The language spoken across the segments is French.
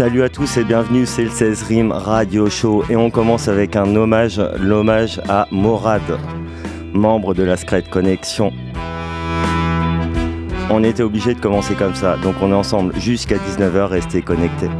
Salut à tous et bienvenue, c'est le 16 Rim Radio Show et on commence avec un hommage, l'hommage à Morad, membre de la Secret Connection. On était obligé de commencer comme ça, donc on est ensemble jusqu'à 19h, restez connectés.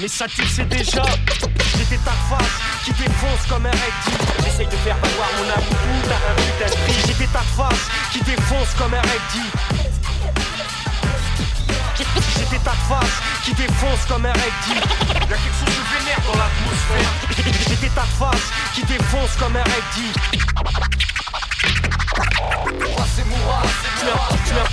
Mais ça tu sais déjà. J'étais ta face qui défonce comme un J'essaye de faire valoir mon amour T'as un putain de prix J'étais ta face qui défonce comme un J'étais ta face qui défonce comme un recti. Y'a quelque chose de vénère dans l'atmosphère. J'étais ta face qui défonce comme un tu es un, es un,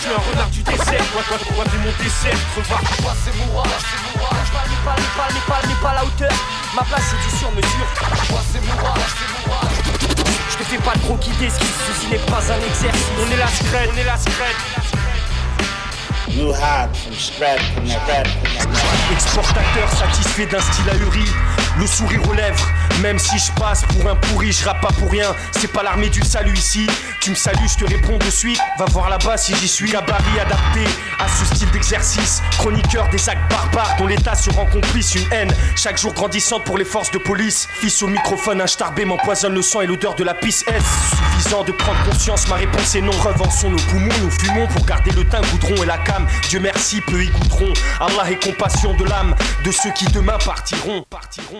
tu es un, renard du désert, moi, toi, toi, t'es mon dessert, crevard. c'est Moura, c'est Moura, je parle, pas, pas, pas, pas, pas la hauteur, ma place c'est du sur mesure. Je te fais pas trop quitter, ce qui n'est pas un exercice. On est la scred, on est la scred. Scratch, from scratch. Exportateur satisfait d'un style ahuri, le sourire aux lèvres. Même si je passe pour un pourri, je rappe pas pour rien. C'est pas l'armée du salut ici. Tu me salues, je te réponds de suite. Va voir là-bas si j'y suis. Gabarit adapté à ce style d'exercice. Chroniqueur des actes barbares dont l'État se rend complice. Une haine chaque jour grandissante pour les forces de police. Fils au microphone, un starbé m'empoisonne le sang et l'odeur de la pisse. Est-ce suffisant de prendre conscience Ma réponse est non. Revançons nos poumons, nous fumons pour garder le teint goudron et la cam. Dieu merci, peu y goûteront. Allah est compassion de l'âme de ceux qui demain partiront. Partiront,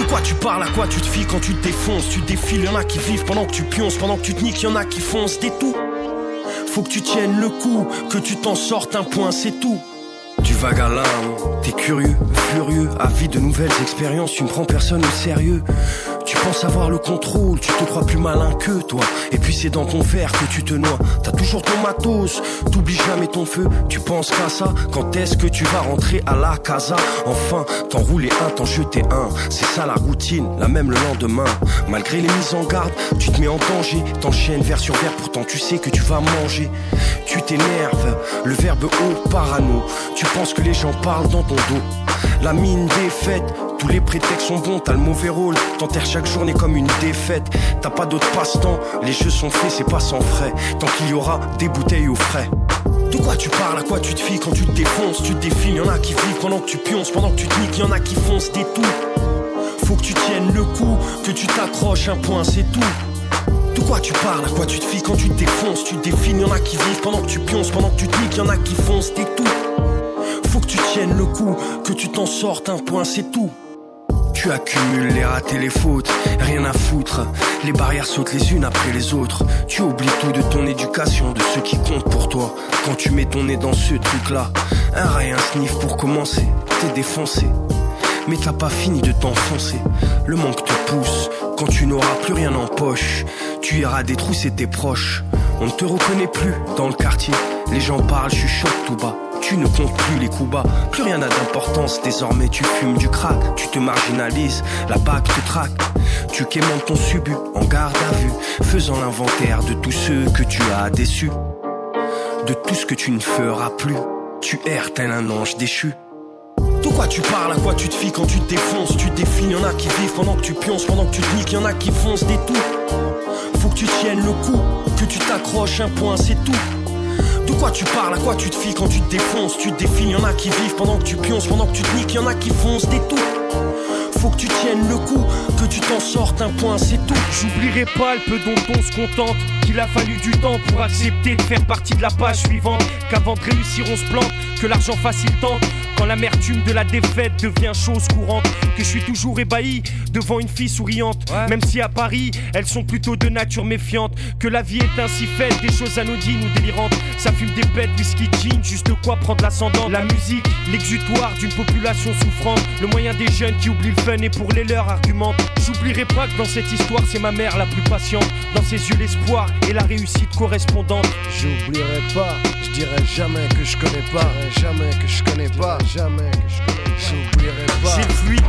De quoi tu parles, à quoi tu te fies quand tu te défonces? Tu défiles, y'en a qui vivent pendant que tu pionces, pendant que tu te niques, y'en a qui foncent des tout. Faut que tu tiennes le coup, que tu t'en sortes un point, c'est tout. Tu vagues à t'es curieux, furieux, avide de nouvelles expériences, tu ne prends personne au sérieux. Tu penses avoir le contrôle, tu te crois plus malin que toi. Et puis c'est dans ton verre que tu te noies. T'as toujours ton matos, t'oublies jamais ton feu. Tu penses qu'à ça, quand est-ce que tu vas rentrer à la casa? Enfin, t'enrouler un, t'en jeter un. C'est ça la routine, la même le lendemain. Malgré les mises en garde, tu te mets en danger. T'enchaînes verre sur verre, pourtant tu sais que tu vas manger. Tu t'énerves, le verbe haut parano. Tu penses que les gens parlent dans ton dos. La mine défaite, tous les prétextes sont bons, t'as le mauvais rôle. T'enterres chaque journée comme une défaite. T'as pas d'autre passe-temps, les jeux sont faits, c'est pas sans frais. Tant qu'il y aura des bouteilles au frais. De quoi tu parles, à quoi tu te fies quand tu te défonces, tu te défiles, y'en a qui vivent pendant que tu pionces, pendant que tu te niques, y'en a qui foncent des tout. Faut que tu tiennes le coup, que tu t'accroches un point, c'est tout. De quoi tu parles, à quoi tu te fies quand tu te défonces, tu te défiles, y'en a qui vivent pendant que tu pionces, pendant que tu te niques, y'en a qui foncent des tout. Faut que tu tiennes le coup, que tu t'en sortes un point, c'est tout. Tu accumules les ratés, les fautes, rien à foutre. Les barrières sautent les unes après les autres. Tu oublies tout de ton éducation, de ce qui compte pour toi. Quand tu mets ton nez dans ce truc-là, un rail, un sniff pour commencer, t'es défoncé. Mais t'as pas fini de t'enfoncer. Le manque te pousse. Quand tu n'auras plus rien en poche, tu iras détrousser tes proches. On ne te reconnaît plus dans le quartier. Les gens parlent, chuchotent tout bas. Tu ne comptes plus les coups bas, plus rien n'a d'importance. Désormais, tu fumes du crack, tu te marginalises, la bague te traque. Tu quémantes ton subut en garde à vue, faisant l'inventaire de tous ceux que tu as déçus. De tout ce que tu ne feras plus, tu erres tel un ange déchu. De quoi tu parles, à quoi tu te fies quand tu te défonces? Tu défiles, y'en a qui vivent pendant que tu pionces, pendant que tu te niques, y'en a qui foncent des tout. Faut que tu tiennes le coup, que tu t'accroches un point, c'est tout. Quoi tu parles, à quoi tu te fies quand tu te défonces? Tu te défiles, y'en a qui vivent pendant que tu pionces, pendant que tu te niques, y'en a qui foncent des tout. Faut que tu tiennes le coup, que tu t'en sortes un point, c'est tout. J'oublierai pas le peu dont on se contente. Qu'il a fallu du temps pour accepter de faire partie de la page suivante. Qu'avant de réussir, on se plante, que l'argent facile tente. Quand l'amertume de la défaite devient chose courante, que je suis toujours ébahi devant une fille souriante. Même si à Paris, elles sont plutôt de nature méfiante. Que la vie est ainsi faite, des choses anodines ou délirantes. Ça fume des bêtes, whisky, jean, juste de quoi prendre l'ascendant. La musique, l'exutoire d'une population souffrante. Le moyen des jeunes qui oublient le fun et pour les leurs argumentent. J'oublierai pas que dans cette histoire, c'est ma mère la plus patiente. Dans ses yeux, l'espoir et la réussite correspondante. J'oublierai pas, je dirai jamais que je connais pas, jamais que je connais pas jamais que je. J'oublierai pas. J'ai le fluide,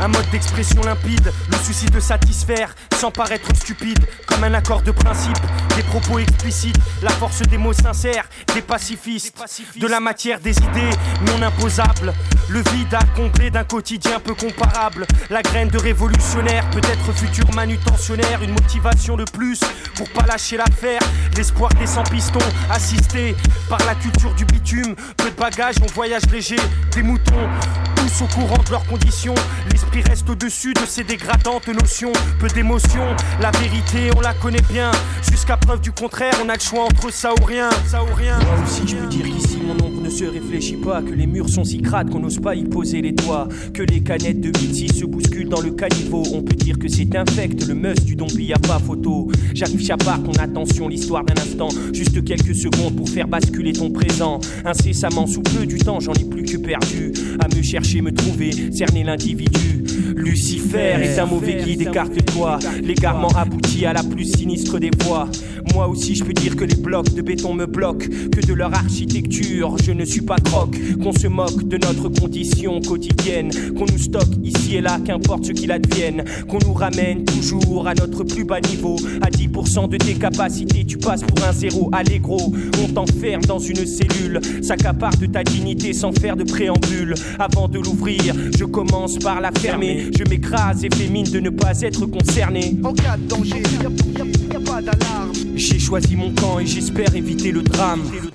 un mode d'expression limpide, le souci de satisfaire sans paraître stupide, comme un accord de principe, des propos explicites, la force des mots sincères, des pacifistes, de la matière des idées non imposables, le vide à combler d'un quotidien peu comparable, la graine de révolutionnaire, peut-être futur manutentionnaire, une motivation de plus pour pas lâcher l'affaire, l'espoir des sans pistons, assisté par la culture du bitume, peu de bagages, on voyage léger, des moutons, tous au courant de leurs conditions. L'esprit reste au-dessus de ces dégradantes notions. Peu d'émotion, la vérité, on la connaît bien. Jusqu'à preuve du contraire, on a le choix entre ça ou rien. Ça ou rien. Moi aussi, je peux dire qu'ici, mon ombre ne se réfléchit pas. Que les murs sont si crades qu'on n'ose pas y poser les doigts. Que les canettes de Vitsi se bousculent dans le caniveau. On peut dire que c'est infect, le must du dompi, a pas photo. J'arrive chapard, ton attention, l'histoire d'un instant. Juste quelques secondes pour faire basculer ton présent. Incessamment, sous peu du temps, j'en ai plus que perdu. À me chercher, me trouver, cerner l'individu. Lucifer est un mauvais guide, écarte-toi. L'égarement aboutit à la plus sinistre des voies. Moi aussi, je peux dire que les blocs de béton me bloquent, que de leur architecture, je ne suis pas croque. Qu'on se moque de notre condition quotidienne, qu'on nous stocke ici et là, qu'importe ce qu'il advienne. Qu'on nous ramène toujours à notre plus bas niveau. À 10% de tes capacités, tu passes pour un zéro. Allez gros, on t'enferme dans une cellule, s'accapare de ta dignité sans faire de préambule. Avant de l'ouvrir, je commence par la fermer. Je m'écrase et fais mine de ne pas être concerné. En cas de danger, y a, y a- y a pas d'alarme. J'ai choisi mon camp et j'espère éviter le drame. Le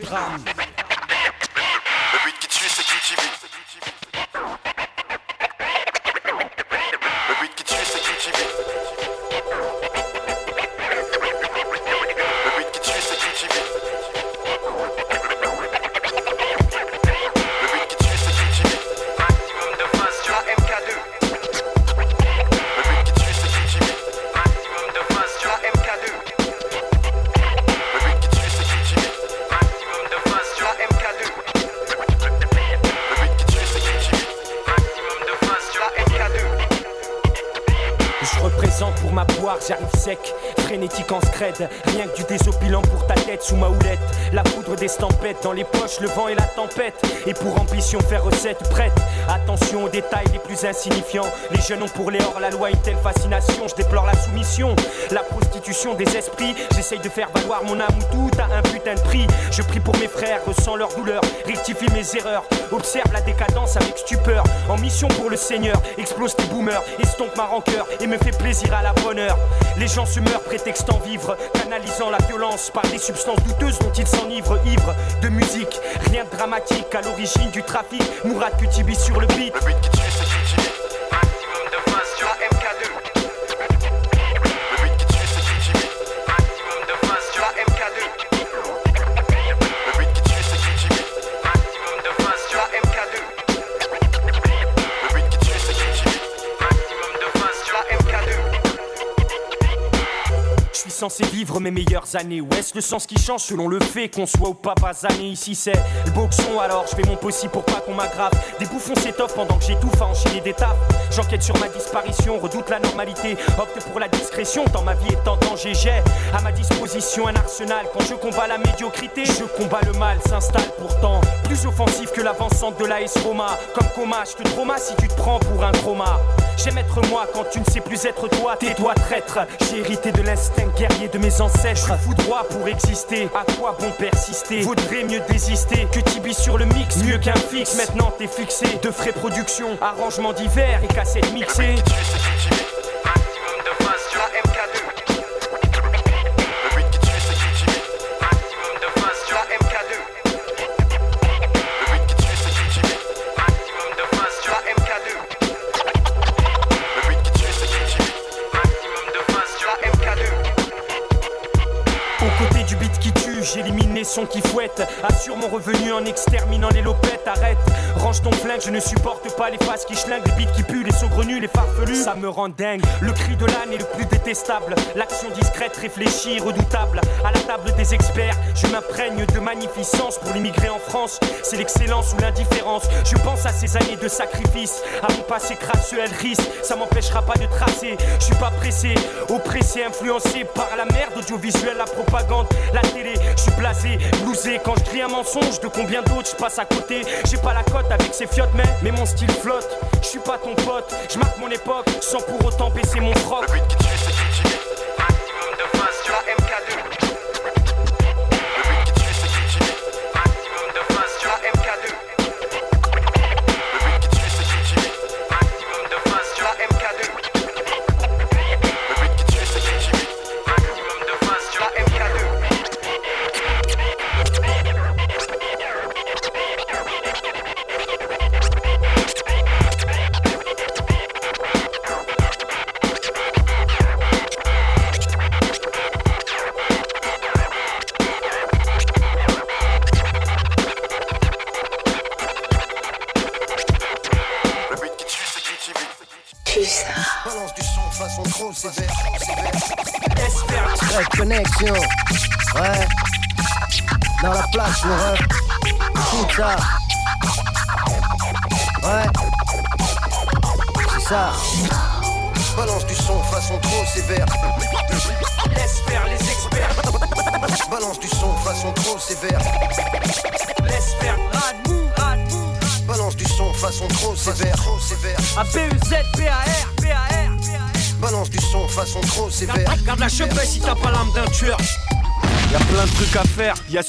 dans les poches, le vent et la tempête. Et pour ambition, faire recette prête. Attention aux détails les plus insignifiants. Les jeunes ont pour les hors la loi une telle fascination. Je déplore la soumission, la prostitution des esprits. J'essaye de faire valoir mon âme tout a un putain de prix. Je prie pour mes frères, ressens leur douleur, rectifie mes erreurs. Observe la décadence avec stupeur. En mission pour le Seigneur, explose tes boomers, estompe ma rancœur et me fait plaisir à la bonne heure. Les gens se meurent prétextant vivre, canalisant la violence par des substances douteuses dont ils s'enivrent, ivres de musique. Rien de dramatique à l'origine du trafic. Mourad Kutibi sur le beat. Le beat censé vivre mes meilleures années. Ou est-ce le sens qui change selon le fait qu'on soit ou pas basané Ici c'est le boxon alors je fais mon possible pour pas qu'on m'aggrave. Des bouffons s'étoffent pendant que j'étouffe à enchaîner des tapes. J'enquête sur ma disparition, redoute la normalité. Opte pour la discrétion tant ma vie est en danger. J'ai à ma disposition un arsenal. Quand je combats la médiocrité, je combats le mal. S'installe pourtant plus offensif que l'avancante de l'AS Roma. Comme coma, je te trauma si tu te prends pour un chroma. J'aime être moi quand tu ne sais plus être toi, tais-toi traître. J'ai hérité de l'instinct guerrier de mes ancêtres. Je fous droit pour exister, à quoi bon persister? Vaudrait mieux désister que Tibi sur le mix, mieux qu'un fixe. Maintenant t'es fixé, de frais production, arrangement divers et cassettes mixées. Assure mon revenu en exterminant les lopettes. Arrête, ton je ne supporte pas les faces qui schlinguent, les beats qui puent, les saugrenus, les farfelus. Ça me rend dingue. Le cri de l'âne est le plus détestable. L'action discrète, réfléchie, redoutable. À la table des experts, je m'imprègne de magnificence pour l'immigré en France. C'est l'excellence ou l'indifférence. Je pense à ces années de sacrifice, à mon passé crasseux, elle risque. Ça m'empêchera pas de tracer. Je suis pas pressé, oppressé, influencé par la merde audiovisuelle, la propagande, la télé. Je suis blasé, blousé quand je crie un mensonge. De combien d'autres je passe à côté? J'ai pas la cote avec ces fiottes, mais, mais mon style flotte. Je suis pas ton pote, je marque mon époque sans pour autant baisser mon froc.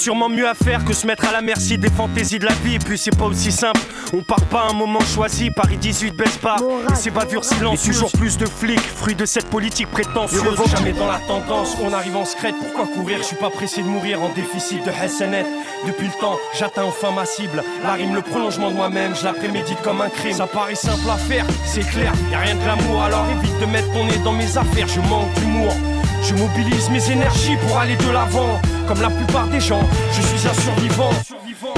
Sûrement mieux à faire que se mettre à la merci des fantaisies de la vie. Et puis c'est pas aussi simple, on part pas à un moment choisi. Paris 18 baisse pas, et ces bavures silencieuses. toujours plus de flics, fruit de cette politique prétentieuse. Jamais dans la tendance, on arrive en secrète. Pourquoi courir? Je suis pas pressé de mourir en déficit de Hassanet. Depuis le temps, j'atteins enfin ma cible. La rime, le prolongement de moi-même, je la prémédite comme un crime. Ça paraît simple à faire, c'est clair, y a rien de glamour. Alors évite de mettre ton nez dans mes affaires, je manque d'humour. Je mobilise mes énergies pour aller de l'avant. Comme la plupart des gens, je suis un survivant.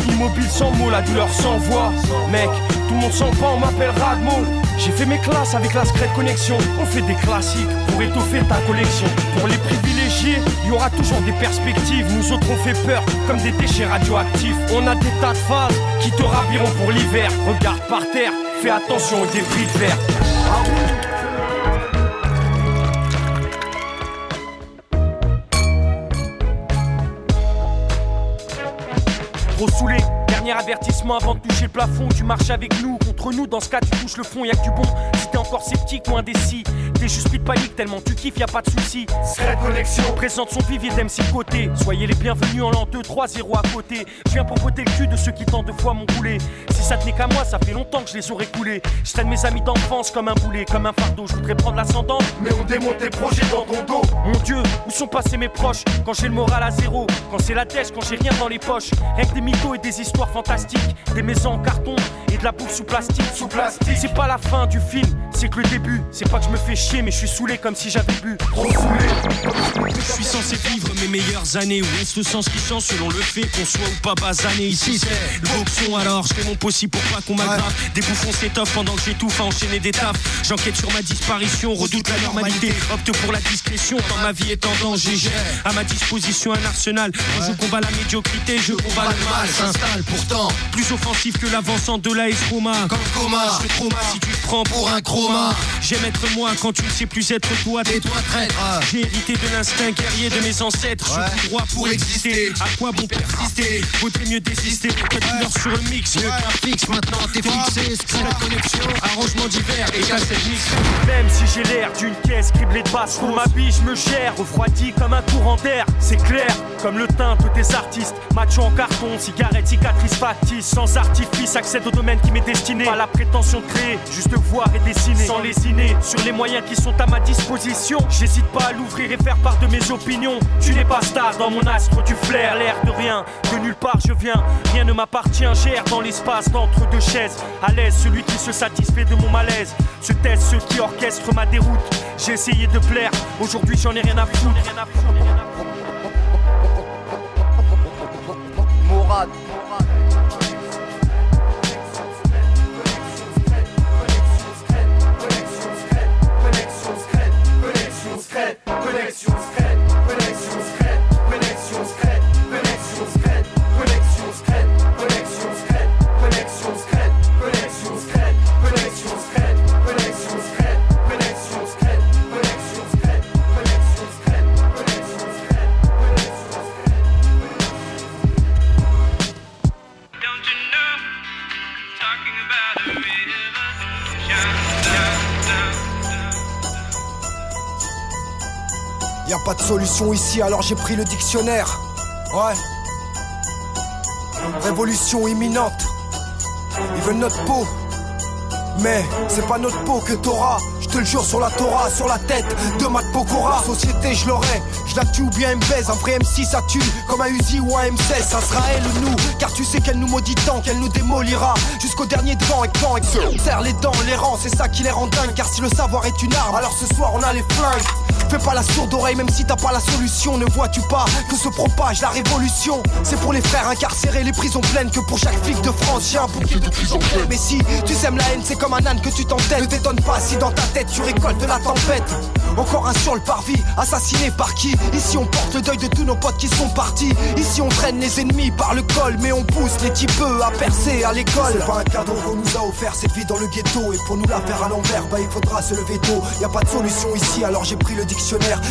Immobile sans mots, la douleur sans voix. Mec, tout le monde s'en va, on m'appelle Radmo. J'ai fait mes classes avec la Secret Connexion. On fait des classiques pour étoffer ta collection. Pour les privilégiés, il y aura toujours des perspectives. Nous autres, on fait peur comme des déchets radioactifs. On a des tas de phases qui te raviront pour l'hiver. Regarde par terre, fais attention aux débris de verre. Trop saoulé, dernier avertissement avant de toucher le plafond. Tu marches avec nous, contre nous, dans ce cas tu touches le fond, y'a que du bon. Si t'es encore sceptique ou indécis, t'es juste pris de panique tellement tu kiffes, y'a pas de souci. Secret connexion présente son vivier d'MC côté. Soyez les bienvenus en l'an 2, 3, 0 à côté. Je viens pour botter le cul de ceux qui tant de fois m'ont roulé. Si ça tenait qu'à moi, ça fait longtemps que je les aurais coulés. Je traîne mes amis d'enfance comme un boulet, comme un fardeau. Je voudrais prendre l'ascendant, mais on démonte tes projets dans ton dos. Mon Dieu, où sont passés mes proches? Quand j'ai le moral à zéro, quand c'est la tête, quand j'ai rien dans les poches. Rien que des mythos et des histoires fantastiques, des maisons en carton et de la bouffe sous plastique. Sous plastique. C'est pas la fin du film, c'est que le début. C'est pas que je me fais chier, mais je suis saoulé comme si j'avais bu. Trop saoulé. Je suis censé vivre mes meilleures années. Où est-ce le sens qui change selon le fait qu'on soit ou pas basané Ici? C'est le boxon alors je fais mon possible pour pas qu'on m'aggrave. Des bouffons s'étoffent pendant que j'étouffe à enchaîner des tafs. J'enquête sur ma disparition, redoute la normalité. Opte pour la discrétion quand ma vie est en danger. J'ai à ma disposition un arsenal. Quand je combats la médiocrité, je combats le mal. s'installe pourtant Plus offensif que l'avancement de la Escoma. comme coma. Je te trauma si tu te prends pour un chroma. J'aime être moi quand tu ne sais plus être toi. Et toi traître. J'ai hérité de l'instinct guerrier de mes ancêtres. Ouais. Je suis droit pour exister. À quoi bon persister? Vaudrait mieux désister. Que tu meurs sur le mix? Le Le fixe maintenant t'es fixé. c'est la connexion. Arrangement divers et cassette mix. Même si j'ai l'air d'une caisse criblée de basse, pour ma vie, je me gère, refroidi comme un courant d'air. C'est clair, comme le teint des artistes. Macho en carton, cigarette, cicatrice factice. Sans artifice, accède au domaine qui m'est destiné. Pas la prétention de créer, juste voir et dessiner. Sans lésiner sur les moyens qui sont à ma disposition. J'hésite pas à l'ouvrir et faire part de mes opinions. Tu n'es pas star dans mon astre, du flair, l'air de rien. De nulle part je viens, rien ne m'appartient. Gère dans l'espace d'entre deux chaises. À l'aise, celui qui se satisfait de mon malaise. Se taisent ceux qui orchestrent ma déroute. J'ai essayé de plaire, aujourd'hui j'en ai rien à foutre. choose pas de solution ici, alors j'ai pris le dictionnaire. Ouais. Révolution imminente. Ils veulent notre peau. Mais c'est pas notre peau que t'auras. Je te le jure sur la Torah, sur la tête de Matt Pokora. Société, je l'aurai. Je la tue ou bien elle me baise. Un vrai M6 ça tue comme un Uzi ou un M16. Ça sera elle ou nous. Car tu sais qu'elle nous maudit tant qu'elle nous démolira. Jusqu'au dernier devant et quand et serre les dents, les rangs. C'est ça qui les rend dingues. Car si le savoir est une arme, alors ce soir on a les flingues. Fais pas la sourde oreille, même si t'as pas la solution. Ne vois-tu pas que se propage la révolution? C'est pour les frères incarcérés, les prisons pleines. Que pour chaque flic de France, j'ai un bouquet de prison. Mais si tu sèmes la haine, c'est comme un âne que tu t'entêtes. Ne t'étonne pas si dans ta tête tu récoltes de la tempête. Encore un sur le parvis, assassiné par qui? Ici on porte le deuil de tous nos potes qui sont partis. Ici on traîne les ennemis par le col, mais on pousse les typeux à percer à l'école. C'est pas un cadeau qu'on nous a offert cette vie dans le ghetto. Et pour nous la faire à l'envers, bah il faudra se lever tôt. Y a pas de solution ici, alors j'ai pris le dictionnaire.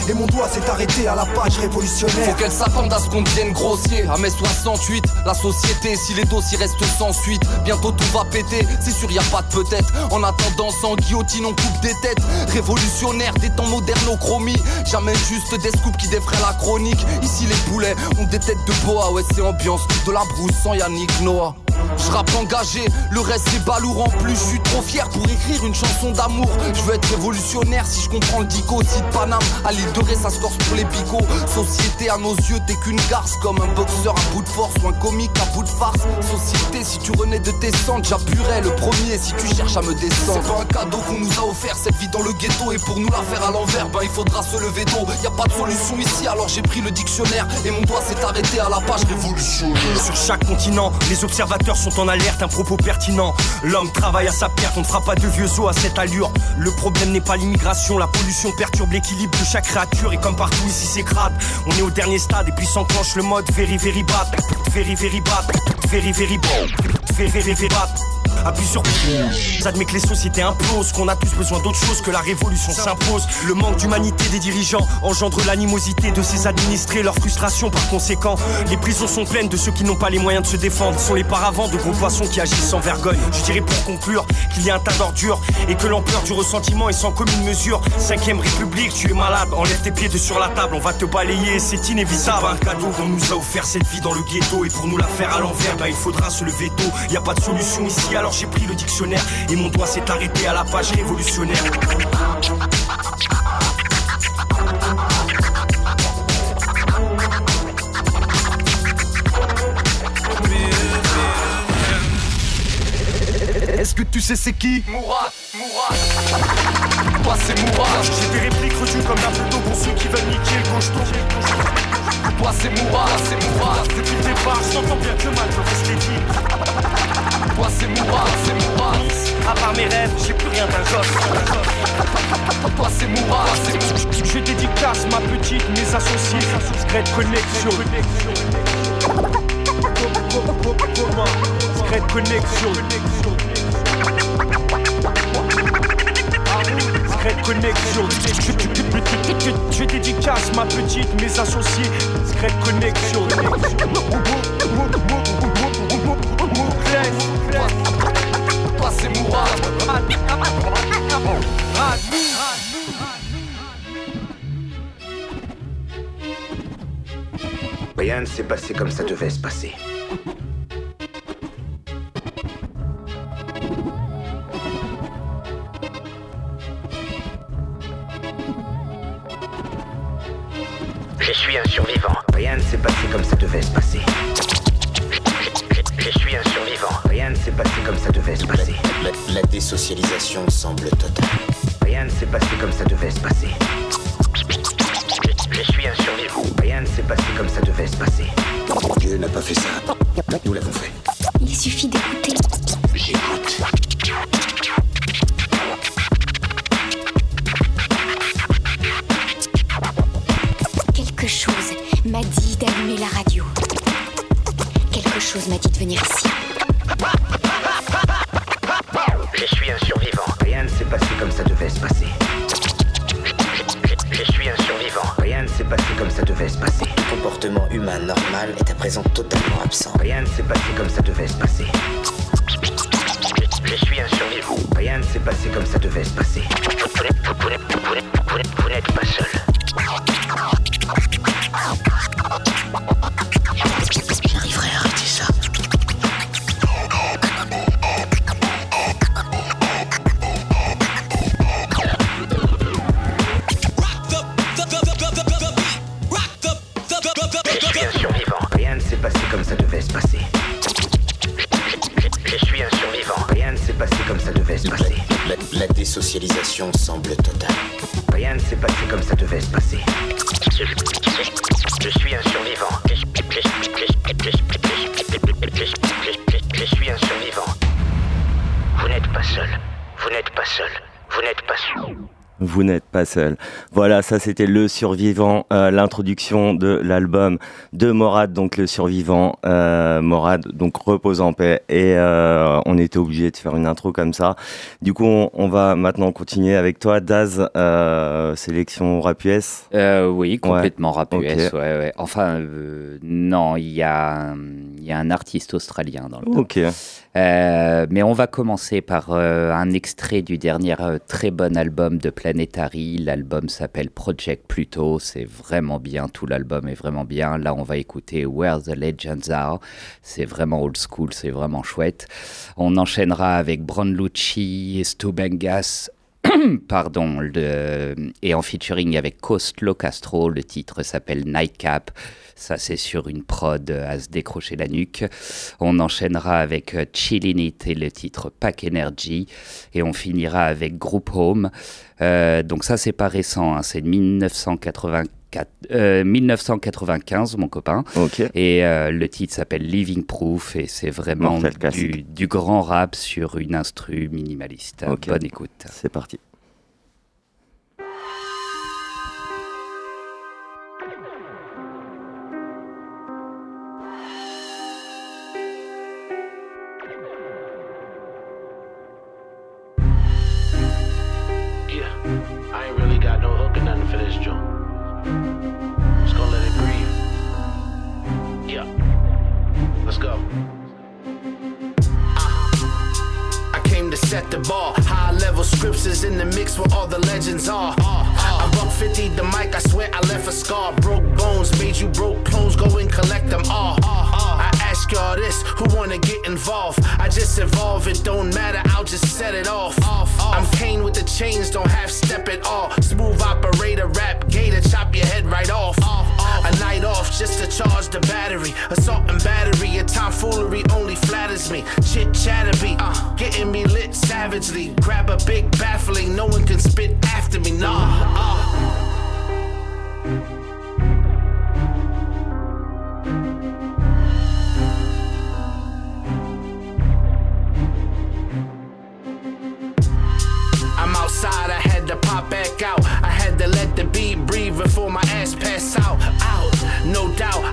Et mon doigt s'est arrêté à la page révolutionnaire. Faut qu'elle s'attende à ce qu'on devienne grossier. À mai 68, la société, si les dossiers restent sans suite, bientôt tout va péter. C'est sûr, y a pas de peut-être. En attendant, sans guillotine, on coupe des têtes. Révolutionnaire des temps modernes au chromie. Jamais juste des scoops qui défraient la chronique. Ici, les poulets ont des têtes de boa. Ouais, c'est ambiance de la brousse sans Yannick Noah. Je rappe engagé, le reste c'est balourd en plus, je suis trop fier pour écrire une chanson d'amour. Je veux être révolutionnaire si je comprends le dico, si de Paname à l'île de Ré ça se pour les picots. Société à nos yeux, t'es qu'une garce comme un boxeur à bout de force ou un comique à bout de farce. Société, si tu renais de tes cendres, j'appuierais le premier si tu cherches à me descendre. C'est un cadeau qu'on nous a offert cette vie dans le ghetto et pour nous la faire à l'envers, ben il faudra se lever tôt. Y a pas de solution ici, alors j'ai pris le dictionnaire et mon doigt s'est arrêté à la page révolutionnaire. Sur chaque continent, les observateurs sont en alerte, un propos pertinent. L'homme travaille à sa perte, on ne fera pas de vieux os à cette allure. Le problème n'est pas l'immigration, la pollution perturbe l'équilibre de chaque créature. Et comme partout ici c'est crade, on est au dernier stade et puis s'enclenche le mode very very bad. Very very bad, very very bad, very very bad. Appuie sur Ça admet que les sociétés implosent, qu'on a tous besoin d'autre chose que la révolution s'impose. Le manque d'humanité des dirigeants engendre l'animosité de ses administrés, leur frustration par conséquent. Les prisons sont pleines de ceux qui n'ont pas les moyens de se défendre, sont les de gros poissons qui agissent sans vergogne. Je dirais pour conclure qu'il y a un tas d'ordures et que l'ampleur du ressentiment est sans commune mesure. Cinquième République, tu es malade, enlève tes pieds de sur la table, on va te balayer, c'est inévitable. Un cadeau qu'on nous a offert cette vie dans le ghetto et pour nous la faire à l'envers, bah il faudra se lever tôt. Y a pas de solution ici, alors j'ai pris le dictionnaire et mon doigt s'est arrêté à la page révolutionnaire. Est-ce que tu sais c'est qui Mourad, Mourad. Toi c'est Mourad. J'ai des répliques reçues comme un photo pour ceux qui veulent niquer le gauche Toi c'est Mourad, c'est Mourad. Depuis le départ, je t'entends bien que mal peut rester dit. Toi c'est Mourad, c'est Mourad. À part mes rêves, j'ai plus rien d'un gosse. Toi c'est Mourad, c'est Mourad. Je dédicace ma petite, mes associés. Secret connexion. Secret connexion. Secret connexion. Je- je dédicace ma petite, mes associés. Secret connexion. Toi c'est. Rien ne s'est passé comme ça devait se passer. Rien ne s'est passé comme ça devait se passer. Je, je suis un survivant. Rien ne s'est passé comme ça devait se passer. Dieu n'a pas fait ça. Nous l'avons fait. Il suffit d'écouter. J'écoute. Quelque chose m'a dit d'allumer la radio. Quelque chose m'a dit de venir ici. Normal est à présent totalement pas seul. Voilà, ça c'était le survivant, euh, l'introduction de l'album de Morad, donc le survivant. Euh, Morad, donc repose en paix. Et euh, on était obligé de faire une intro comme ça. Du coup, on, on va maintenant continuer avec toi, Daz, sélection rap US. Euh, oui, complètement rap ouais, ouais. Enfin, non, il y, a un- il y a un artiste australien dans le. Ok. Euh, mais on va commencer par euh, un extrait du dernier euh, très bon album de Planetary. L'album s'appelle Project Pluto. C'est vraiment bien. Tout l'album est vraiment bien. Là, on va écouter Where the Legends Are. C'est vraiment old school. C'est vraiment chouette. On enchaînera avec Bron Lucci et Stu Bengas. Pardon, le- et en featuring avec Coastlo Castro, le titre s'appelle Nightcap. Ça, c'est sur une prod à se décrocher la nuque. On enchaînera avec euh, Chillin' It et le titre Pack Energy. Et on finira avec Group Home. Euh, donc, ça, c'est pas récent, hein, c'est de 1984. euh, 1995, mon copain. Et euh, le titre s'appelle Living Proof et c'est vraiment du, grand rap sur une instru minimaliste. Bonne écoute. C'est parti. Me. Chit chatter uh, getting me lit savagely. Grab a big baffling, no one can spit after me. Nah. Uh. I'm outside, I had to pop back out. I had to let the beat breathe before my ass pass out. Out, no doubt,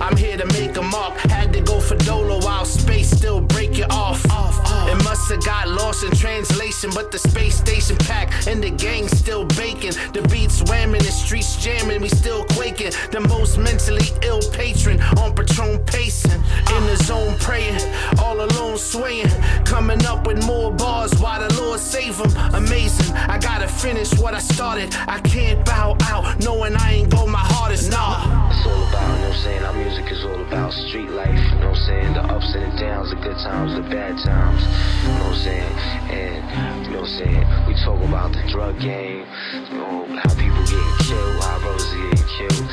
have got lost in translation, but the space station packed and the gang still baking. The beats whamming, the streets jamming, we still quaking. The most mentally ill patron on Patron pacing. In the zone praying, all alone swaying. Coming up with more bars, why the Lord save them. Amazing, I gotta finish what I started. I can't bow out, knowing I ain't go my hardest. Nah. It's all about, you know what I'm saying? Our music is all about street life, you know what I'm saying? The ups and the downs, the good times, the bad times, you know what I'm saying? And, you know what I'm saying? We talk about the drug game, you know, how people getting killed, how brothers are getting killed.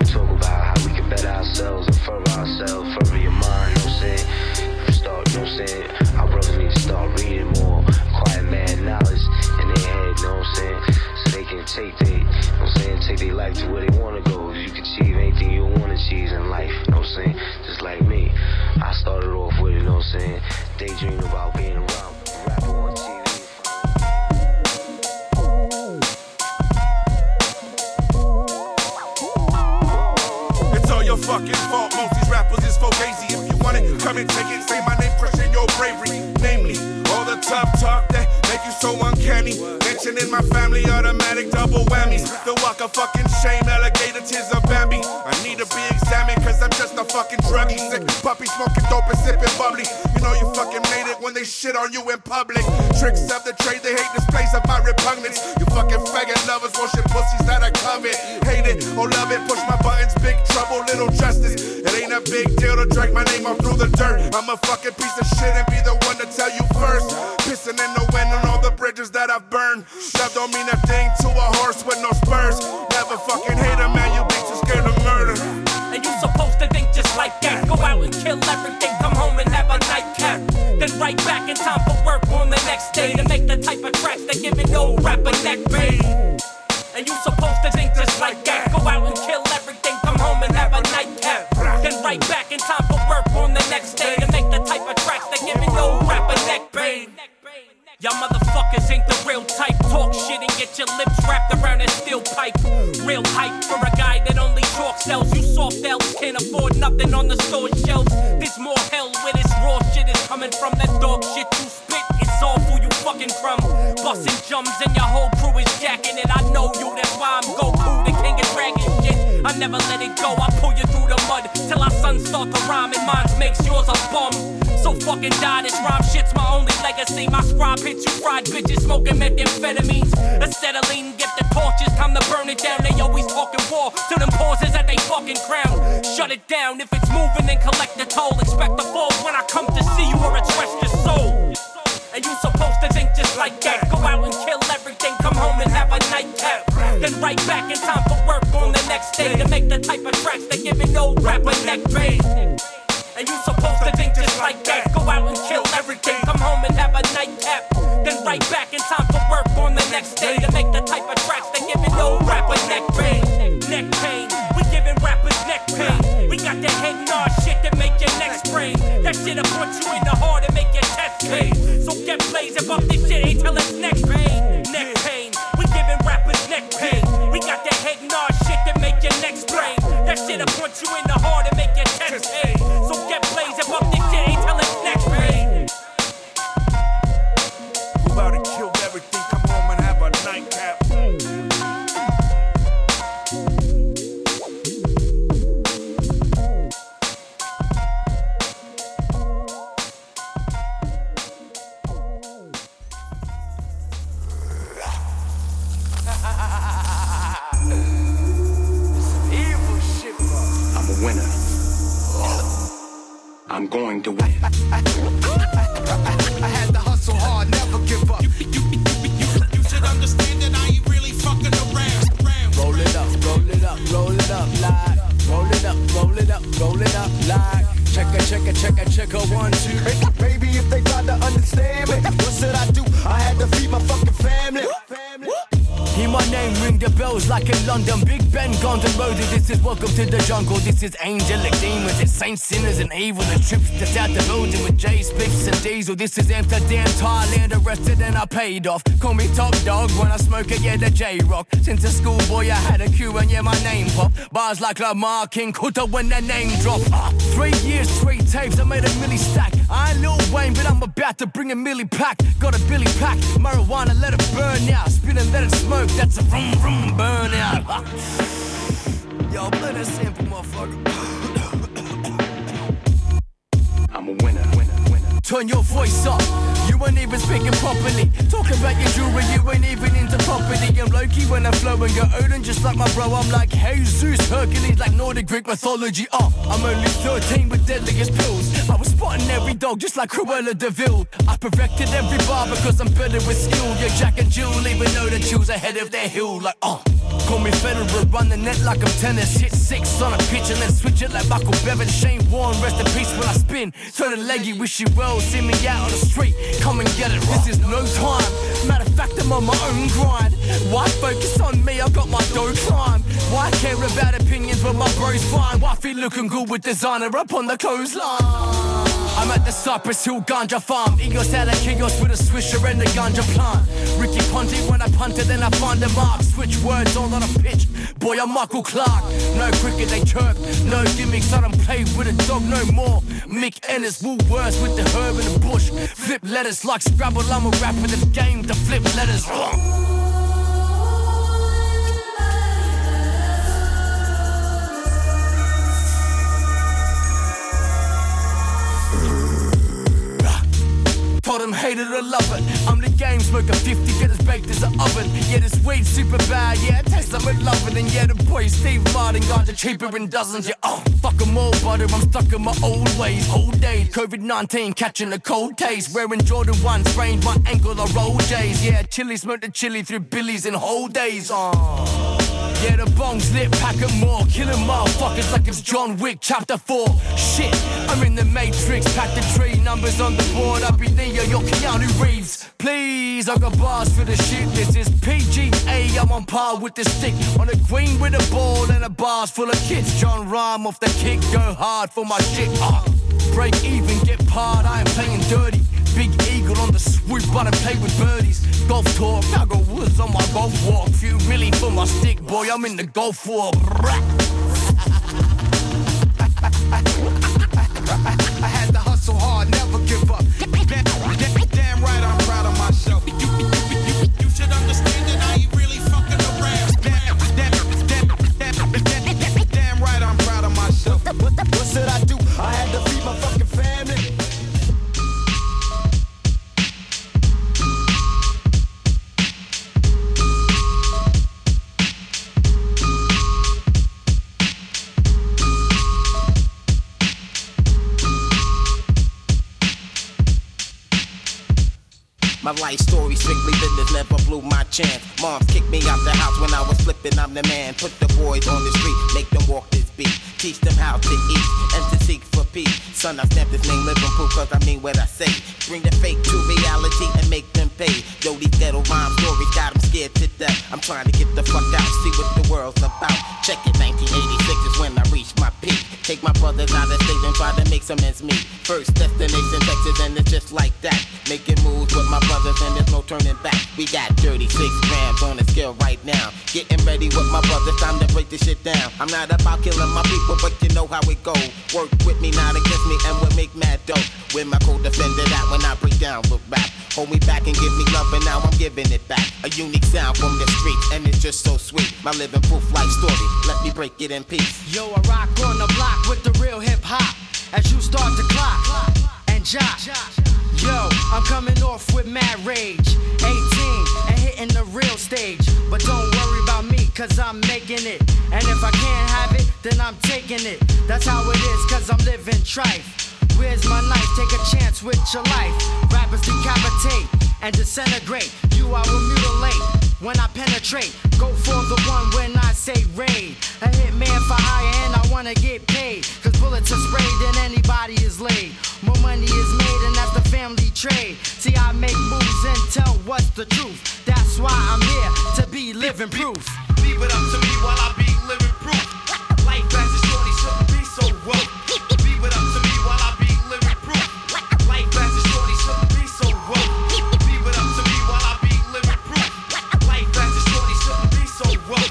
We talk about how we can better ourselves and further ourselves, further your mind, you know what I'm saying? Start, you know what I'm saying? Our brothers need to start reading more, quiet man knowledge in their head, you know what I'm saying? So they can take they, you know what I'm saying, take their life to where they wanna go. Achieve anything you wanna achieve in life, you know what I'm saying? Just like me. I started off with, you know what I'm saying, about being a rap, rapper on TV. It's all your fucking fault. Most these rappers is fugazi. If you want it, come and take it. Say my name, crushing your bravery. Namely, all the tough talk that make you so uncanny. Mentioning my family, automatic double whammies. The walk of fucking shame, Puppy smoking dope and sipping bubbly. You know you fucking made it when they shit on you in public. Tricks of the trade, they hate displays of my repugnance. You fucking faggot lovers, worship pussies that I covet. Hate it or love it, push my buttons, big trouble, little justice. It ain't a big deal to drag my name off through the dirt. I'm a fucking piece of shit and be the that neck pain. And you supposed to think just like that. Go out and kill everything, come home and have a nightcap. Then right back in time for work on the next day to make the type of tracks that give it no rapper neck pain. Neck pain, we giving rappers neck pain. We got the head nod shit that make your neck sprain. That shit'll put you in the heart and make your chest pain. So get blazing, bump this shit ain't neck and evil. The trips that's out the building with J's, Spiffs, and Diesel. This is Amsterdam, Thailand. Arrested and I paid off. Call me top dog when I smoke it. Yeah, the J Rock. Since a schoolboy, I had a Q and yeah, my name pop. Bars like Lamar King Kuta when the name drop. Ah, three years, three tapes. I made a milli stack. I ain't Lil Wayne, but I'm about to bring a milli pack. Got a Billy pack. Marijuana, let it burn out. Spin and let it smoke. That's a vroom vroom burn out. Yo, play that sample, motherfucker. I'm a winner. Turn your voice up. You ain't even speaking properly. Talking about your jewelry, you ain't even into property. I'm Loki when I flow and get Odin just like my bro. I'm like Jesus, Hercules, like Nordic Greek mythology. Uh, I'm only 13 with deadliest pills. I was spotting every dog just like Cruella de. I perfected every bar because I'm better with skill. Yeah, Jack and Jill even know the Jew's ahead of their hill. Like, uh, call me Federer, run the net like I'm tennis. Hit six on a pitch and then switch it like Michael Bevan. Shane Warne, rest in peace when I spin. Turn a leggy, wish you well. See me out on the street, come and get it. This is no time. Matter of fact, I'm on my own grind. Why focus on me? I got my dough climb. Why care about opinions when my bro's fine? Feel looking good with designer up on the clothesline? I'm at the Cypress Hill Ganja Farm. Eagles out of chaos with a swisher and a ganja plant. Ricky Ponte when I punt it, then I find a mark. Switch words all on a pitch. Boy, I'm Michael Clark. No cricket, they chirp. No gimmicks, I don't play with a dog no more. Mick Ennis, Woolworths with the herb in the bush. Flip letters like Scrabble, I'm a rapper this game to flip letters. Told hate it or love it. I'm the game smoker, 50 get as baked as an oven. Yeah, this weed super bad, yeah, it tastes like love it. And yeah, the boy Steve Martin got the cheaper in dozens. Yeah, oh, fuck 'em all, butter. I'm stuck in my old ways, old days. COVID 19, catching a cold taste. Wearing Jordan 1, sprained my ankle, I roll J's. Yeah, chili, smoked the chili through billies in whole days. Oh. Yeah, the bong's lit, packing more, killing motherfuckers like it's John Wick chapter 4. Shit, I'm in the matrix, pack the tree, numbers on the board. I'll be Neo, your Keanu Reeves. Please, I got bars for the shit. This is PGA, I'm on par with the stick. On the green with a ball and a bars full of kids. John Rhyme off the kick, go hard for my shit. Uh, break even, get parred, I am playing dirty. Big eagle on the swoop, but I play with birdies. Golf tour, Tiger Woods on my golf walk. Few milli for my stick, boy, I'm in the golf war. I had to hustle hard, never give up. Damn right, I'm strictly never blew my chance. Mom kicked me out the house when I was flipping, I'm the man. Put the boys on the street, make them walk this beat. Teach them how to eat and to seek peace. Son, I stamped this name Liverpool cause I mean what I say. Bring the fake to reality and make them pay. Yo, these ghetto rhyme stories got them scared to death. I'm trying to get the fuck out, see what the world's about. Check it, 1986 is when I reached my peak. Take my brothers out of state and try to make some ends meet. First destination Texas and it's just like that. Making moves with my brothers and there's no turning back. We got 36 grams on the scale right now. Getting ready with my brothers, time to break this shit down. I'm not about killing my people, but you know how it go. Work with me, not against me, and we'll make mad dough. With my co-defender that when I break down with rap. Hold me back and give me love, and now I'm giving it back. A unique sound from the streets, and it's just so sweet. My living proof life story, let me break it in peace. Yo, I rock on the block with the real hip hop. As you start to clock and jock. Yo, I'm coming off with mad rage. 18 and hitting the real stage. But don't worry cause I'm making it. And if I can't have it, then I'm taking it. That's how it is, cause I'm living trife. Where's my knife? Take a chance with your life. Rappers decapitate and disintegrate. You I will mutilate when I penetrate. Go for the one when I say raid. A hitman for hire and I wanna get paid. Cause bullets are sprayed and anybody is laid. More money is made and that's the family trade. See, I make moves and tell what's the truth. That's why I'm here to be living proof. Leave it up to me while I be living proof. Life as a shorty shouldn't be so rough. Leave it up to me while I be living proof. Life as a shorty shouldn't be so rough. Leave it up to me while I be living proof. Life as a shorty shouldn't be so rough.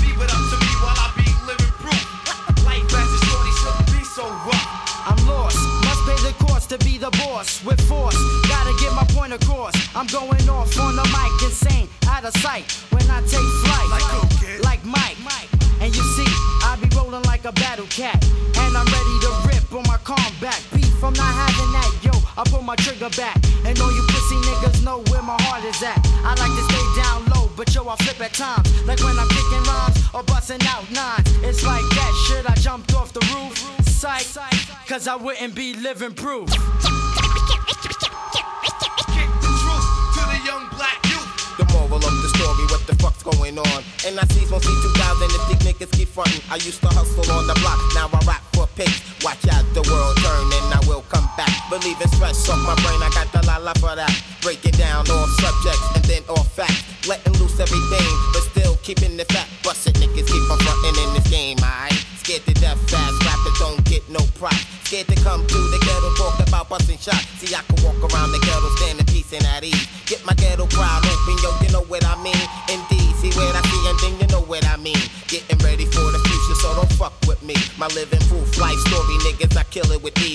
Leave it up to me while I be living proof. Life as a shorty shouldn't be so rough. I'm lost, must pay the cost to be the boss with force. Gotta get my point across. I'm going off on the mic, insane, out of sight. When I take my trigger back. And all you pussy niggas know where my heart is at. I like to stay down low, but yo, I flip at times. Like when I'm kicking rhymes or busting out nines. It's like that shit, I jumped off the roof. Psych, cause I wouldn't be living proof. Going on? And I see one C2000 if these niggas keep frontin'. I used to hustle on the block, now I rap for pigs. Watch out, the world turn and I back. Believing stress off my brain, I got the la la for that. Breaking down all subjects and then all facts. Letting loose everything, but still keeping the fat. Busted niggas keep on frontin' in this game, alright? Scared to death fast, rappers don't get no prop. Scared to come to the ghetto, talk about busting shots. See, I can walk around the ghetto, standing peace and at ease. Get my ghetto crowd open, yo, you know what I mean? Indeed, see what I see, and then you know what I mean. Getting ready for the future, so don't fuck with me. My living proof life story, niggas, I kill it with ease.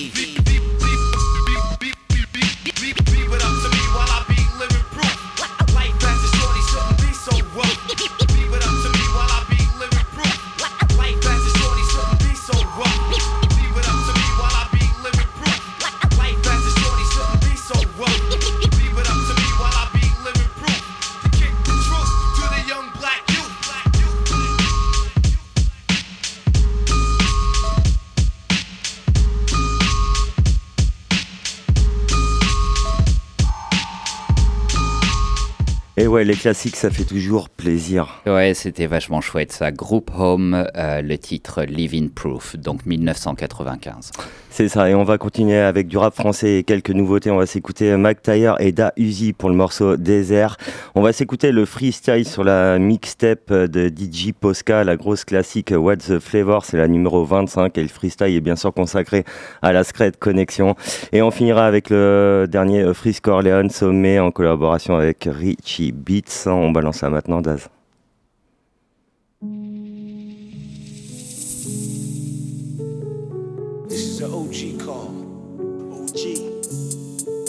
Ouais, les classiques, ça fait toujours plaisir. Ouais, c'était vachement chouette ça. Group Home, euh, le titre Living Proof, donc 1995. C'est ça, et on va continuer avec du rap français et quelques nouveautés. On va s'écouter Mac Taylor et Da Uzi pour le morceau Désert. On va s'écouter le freestyle sur la mixtape de DJ Posca, la grosse classique What's the Flavor, c'est la numéro 25 et le freestyle est bien sûr consacré à la Scred Connection. Et on finira avec le dernier Frisk Orleans Sommet en collaboration avec Richie Beats. On balance ça maintenant, Daz. the OG call.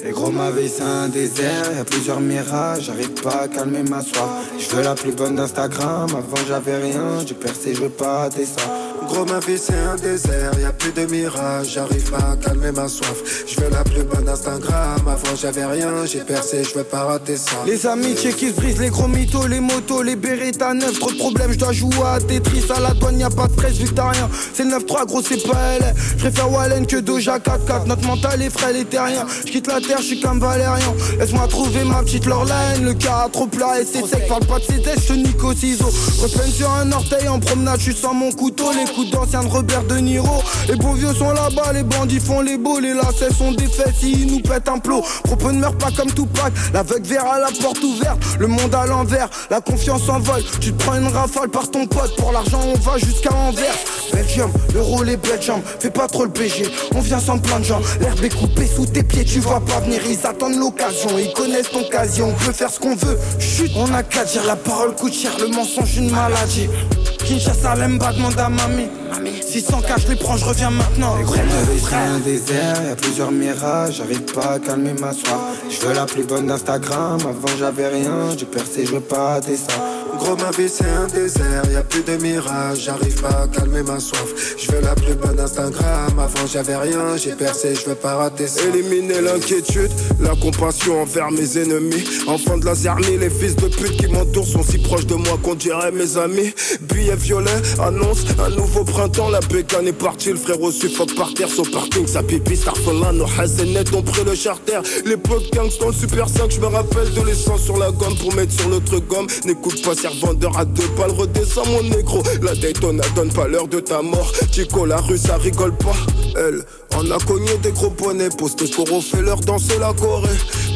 Et gros ma vie c'est un désert, y a plusieurs mirages, j'arrive pas à calmer ma soif. Je veux la plus bonne d'Instagram, avant j'avais rien, j'ai percé, je veux pas ça. Gros ma vie c'est un désert, y a plus de mirages, j'arrive pas à calmer ma soif. Je veux la plus bonne d'Instagram, avant j'avais rien, j'ai percé, je veux pas rater ça. Les amitiés qui se brisent, les gros mythos, les motos, les Beretta 9, trop de problèmes, je dois jouer à Tetris, à la douane y a pas de fraise vu rien. C'est le 9-3 gros c'est pas elle, je préfère Wallen que Doja 4-4, notre mental est frais, les terriens. Je quitte la terre, je suis comme Valérian. Laisse-moi trouver ma petite Lorlaine. Le cas trop plat et c'est sec. Parle pas de ses tests, je te nique au ciseau. Repeine sur un orteil en promenade, je sens mon couteau. Les coups d'ancien de Robert De Niro. Les beaux vieux sont là-bas, les bandits font les beaux. Les lacets sont défaits si ils nous pètent un plot. Propos ne meurt pas comme Tupac. L'aveugle verra la porte ouverte. Le monde à l'envers, la confiance en vol. Tu te prends une rafale par ton pote. Pour l'argent, on va jusqu'à Anvers. Belgium, l'euro, les belles jambes. Fais pas trop le BG, on vient sans plein de gens. L'herbe est coupée sous tes pieds, tu vois pas Ils attendent l'occasion, ils connaissent ton occasion. On peut faire ce qu'on veut. Chut, on a qu'à dire la parole coûte cher, le mensonge une maladie. Kinshasa, Lemba, demande à mamie. 600 cas, je les prends, je reviens maintenant. Gros de c'est un désert, y a plusieurs mirages, j'arrive pas à calmer ma soif. Je veux la plus bonne d'Instagram, avant j'avais rien, j'ai percé, je veux pas rater ça. Gros ma vie c'est un désert, y a plus de mirages, j'arrive pas à calmer ma soif. Je veux la plus bonne Instagram, avant j'avais rien, j'ai percé, je veux pas rater ça. Éliminer l'inquiétude, la compassion envers mes ennemis. Enfants de la zermie, les fils de pute qui m'entourent sont si proches de moi qu'on dirait mes amis. Billet violet annonce un nouveau printemps, la bécane est partie, le reçu fuck par terre, son parking, sa pipi, Starfallah, nos net ont pris le charter. L'époque gangsta dans le Super 5, je me rappelle de l'essence sur la gomme pour mettre sur l'autre gomme. N'écoute pas vendeur à deux balles, redescends mon négro. La Daytona donne pas l'heure de ta mort. Chico, la rue, ça rigole pas. Elle, on a cogné des gros poneys, postés pour fait leur danser la Corée.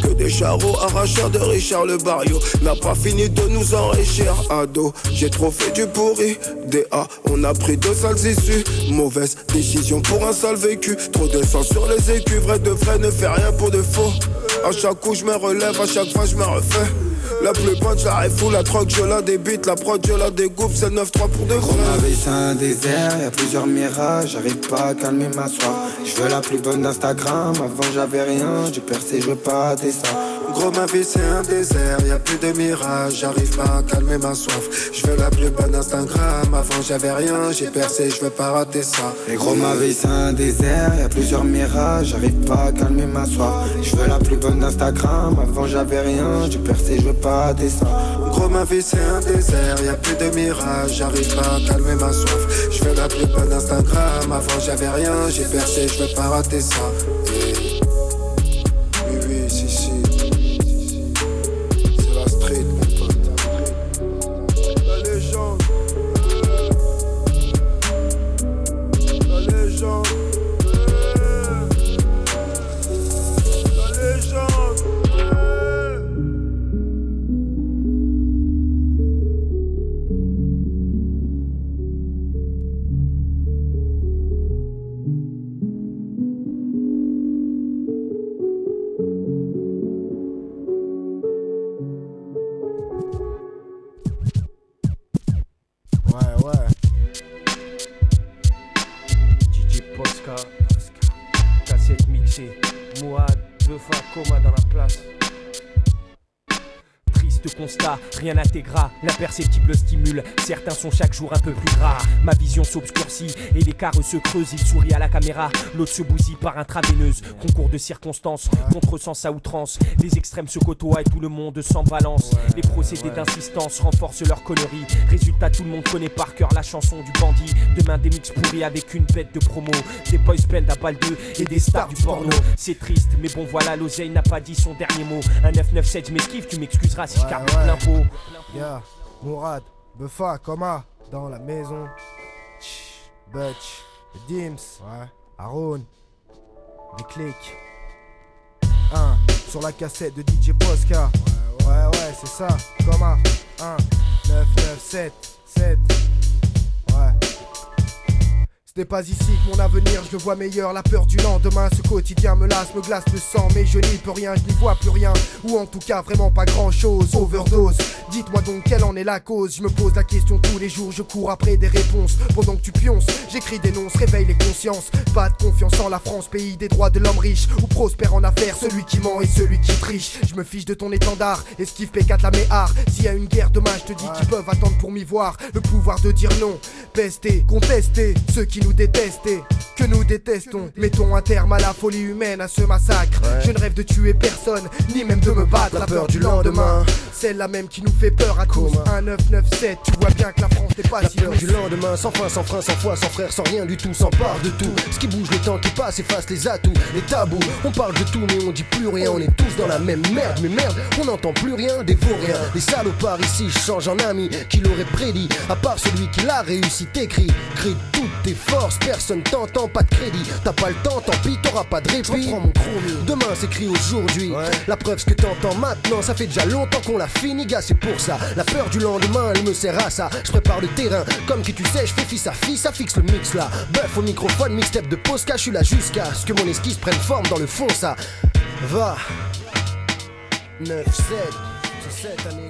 Que des charros arracheurs de Richard le Barrio. N'a pas fini de nous enrichir, ado. J'ai trop fait du pourri. DA, on a pris deux sales issues. Mauvaise décision pour un sale vécu. Trop de sang sur les écus, vrai de vrai ne fait rien pour de faux. À chaque coup, je me relève, à chaque fois, je me refais. La plus bonne, j'arrive fou, la troque, je la débite, la prod, je la découpe, c'est 9-3 pour de gros. Ma vie, c'est un désert, y a plusieurs mirages, j'arrive pas à calmer ma soif. Je veux la plus bonne d'Instagram, avant j'avais rien, j'ai percé, je veux pas ça. Gros, ma vie, c'est un désert, y a plus de mirages, j'arrive pas à calmer ma soif. Je veux la plus bonne Instagram, avant j'avais rien, j'ai percé, je veux pas rater ça. Et gros, ma vie, c'est un désert, y a plusieurs mirages, j'arrive pas à calmer ma soif. Je veux la plus bonne d'Instagram, avant j'avais rien, j'ai percé, je veux pas rater ça. Gros, ma vie, c'est un désert, y a plus de mirages, j'arrive pas à calmer ma soif. Je veux la plus bonne Instagram, avant j'avais rien, j'ai percé, je veux pas rater ça. Constat, rien n'intégra, l'imperceptible stimule. Certains sont chaque jour un peu plus gras. Ma vision s'obscurcit et l'écart se creuse. Il sourit à la caméra, l'autre se bousille par intraveineuse. Concours de circonstances, contresens à outrance. Les extrêmes se côtoient et tout le monde s'en balance. Les procédés d'insistance renforcent leur connerie. Résultat, tout le monde connaît par cœur la chanson du bandit. Demain, des mix pourris avec une bête de promo. Des boys band à balle 2 et des stars du porno. C'est triste, mais bon voilà, l'oseille n'a pas dit son dernier mot. Un 997, je m'esquive, tu m'excuseras si je plein pot. Yeah, Mourad, Buffa, Coma, dans la maison. Chut, Butch, Dims, ouais, Aaron, des clics. 1 sur la cassette de DJ Posca. Ouais, ouais, ouais, c'est ça, Coma. 1, 9, 9, 7, 7. Ce n'est pas ici que mon avenir, je le vois meilleur. La peur du lendemain, ce quotidien me lasse, me glace le sang. Mais je n'y peux rien, je n'y vois plus rien. Ou en tout cas, vraiment pas grand chose. Overdose, dites-moi donc quelle en est la cause? Je me pose la question tous les jours, je cours après des réponses. Pendant que tu pionces, j'écris des noms, réveille les consciences. Pas de confiance en la France, pays des droits de l'homme riche. Ou prospère en affaires, celui qui ment et celui qui triche. Je me fiche de ton étendard, esquive P4 la méhar. S'il y a une guerre demain, je te dis qu'ils peuvent attendre pour m'y voir. Le pouvoir de dire non, pester, contester. Ceux qui nous détestent et que nous détestons. Mettons un terme à la folie humaine, à ce massacre. Je ne rêve de tuer personne, ni même de me battre. La peur du lendemain, celle-là même qui nous fait peur à tous. 1 9 9 7, tu vois bien que la France n'est pas La si peur douce. du lendemain, sans fin, sans frein, sans foi, sans frère, sans rien du tout, sans part de tout. Ce qui bouge, le temps qui passe, efface les atouts, les tabous. On parle de tout, mais on dit plus rien. On est tous dans la même merde, mais merde, on n'entend plus rien, des rien. Les salopards ici changent en amis, qui l'aurait prédit. À part celui qui l'a réussi, t'écris, crie toutes tes forces, personne t'entend, pas de crédit. T'as pas le temps, tant pis, t'auras pas de répit. Demain s'écrit aujourd'hui. La preuve, ce que t'entends maintenant, ça fait déjà longtemps qu'on l'a fini, gars, c'est pour ça. La peur du lendemain, elle me sert à ça. Je prépare le terrain, comme qui tu sais, je fais fils à fils, ça fixe le mix là. Bœuf au microphone, mixtape de Posca, je suis là jusqu'à ce que mon esquisse prenne forme dans le fond, ça. Va. 9, 7. C'est cette année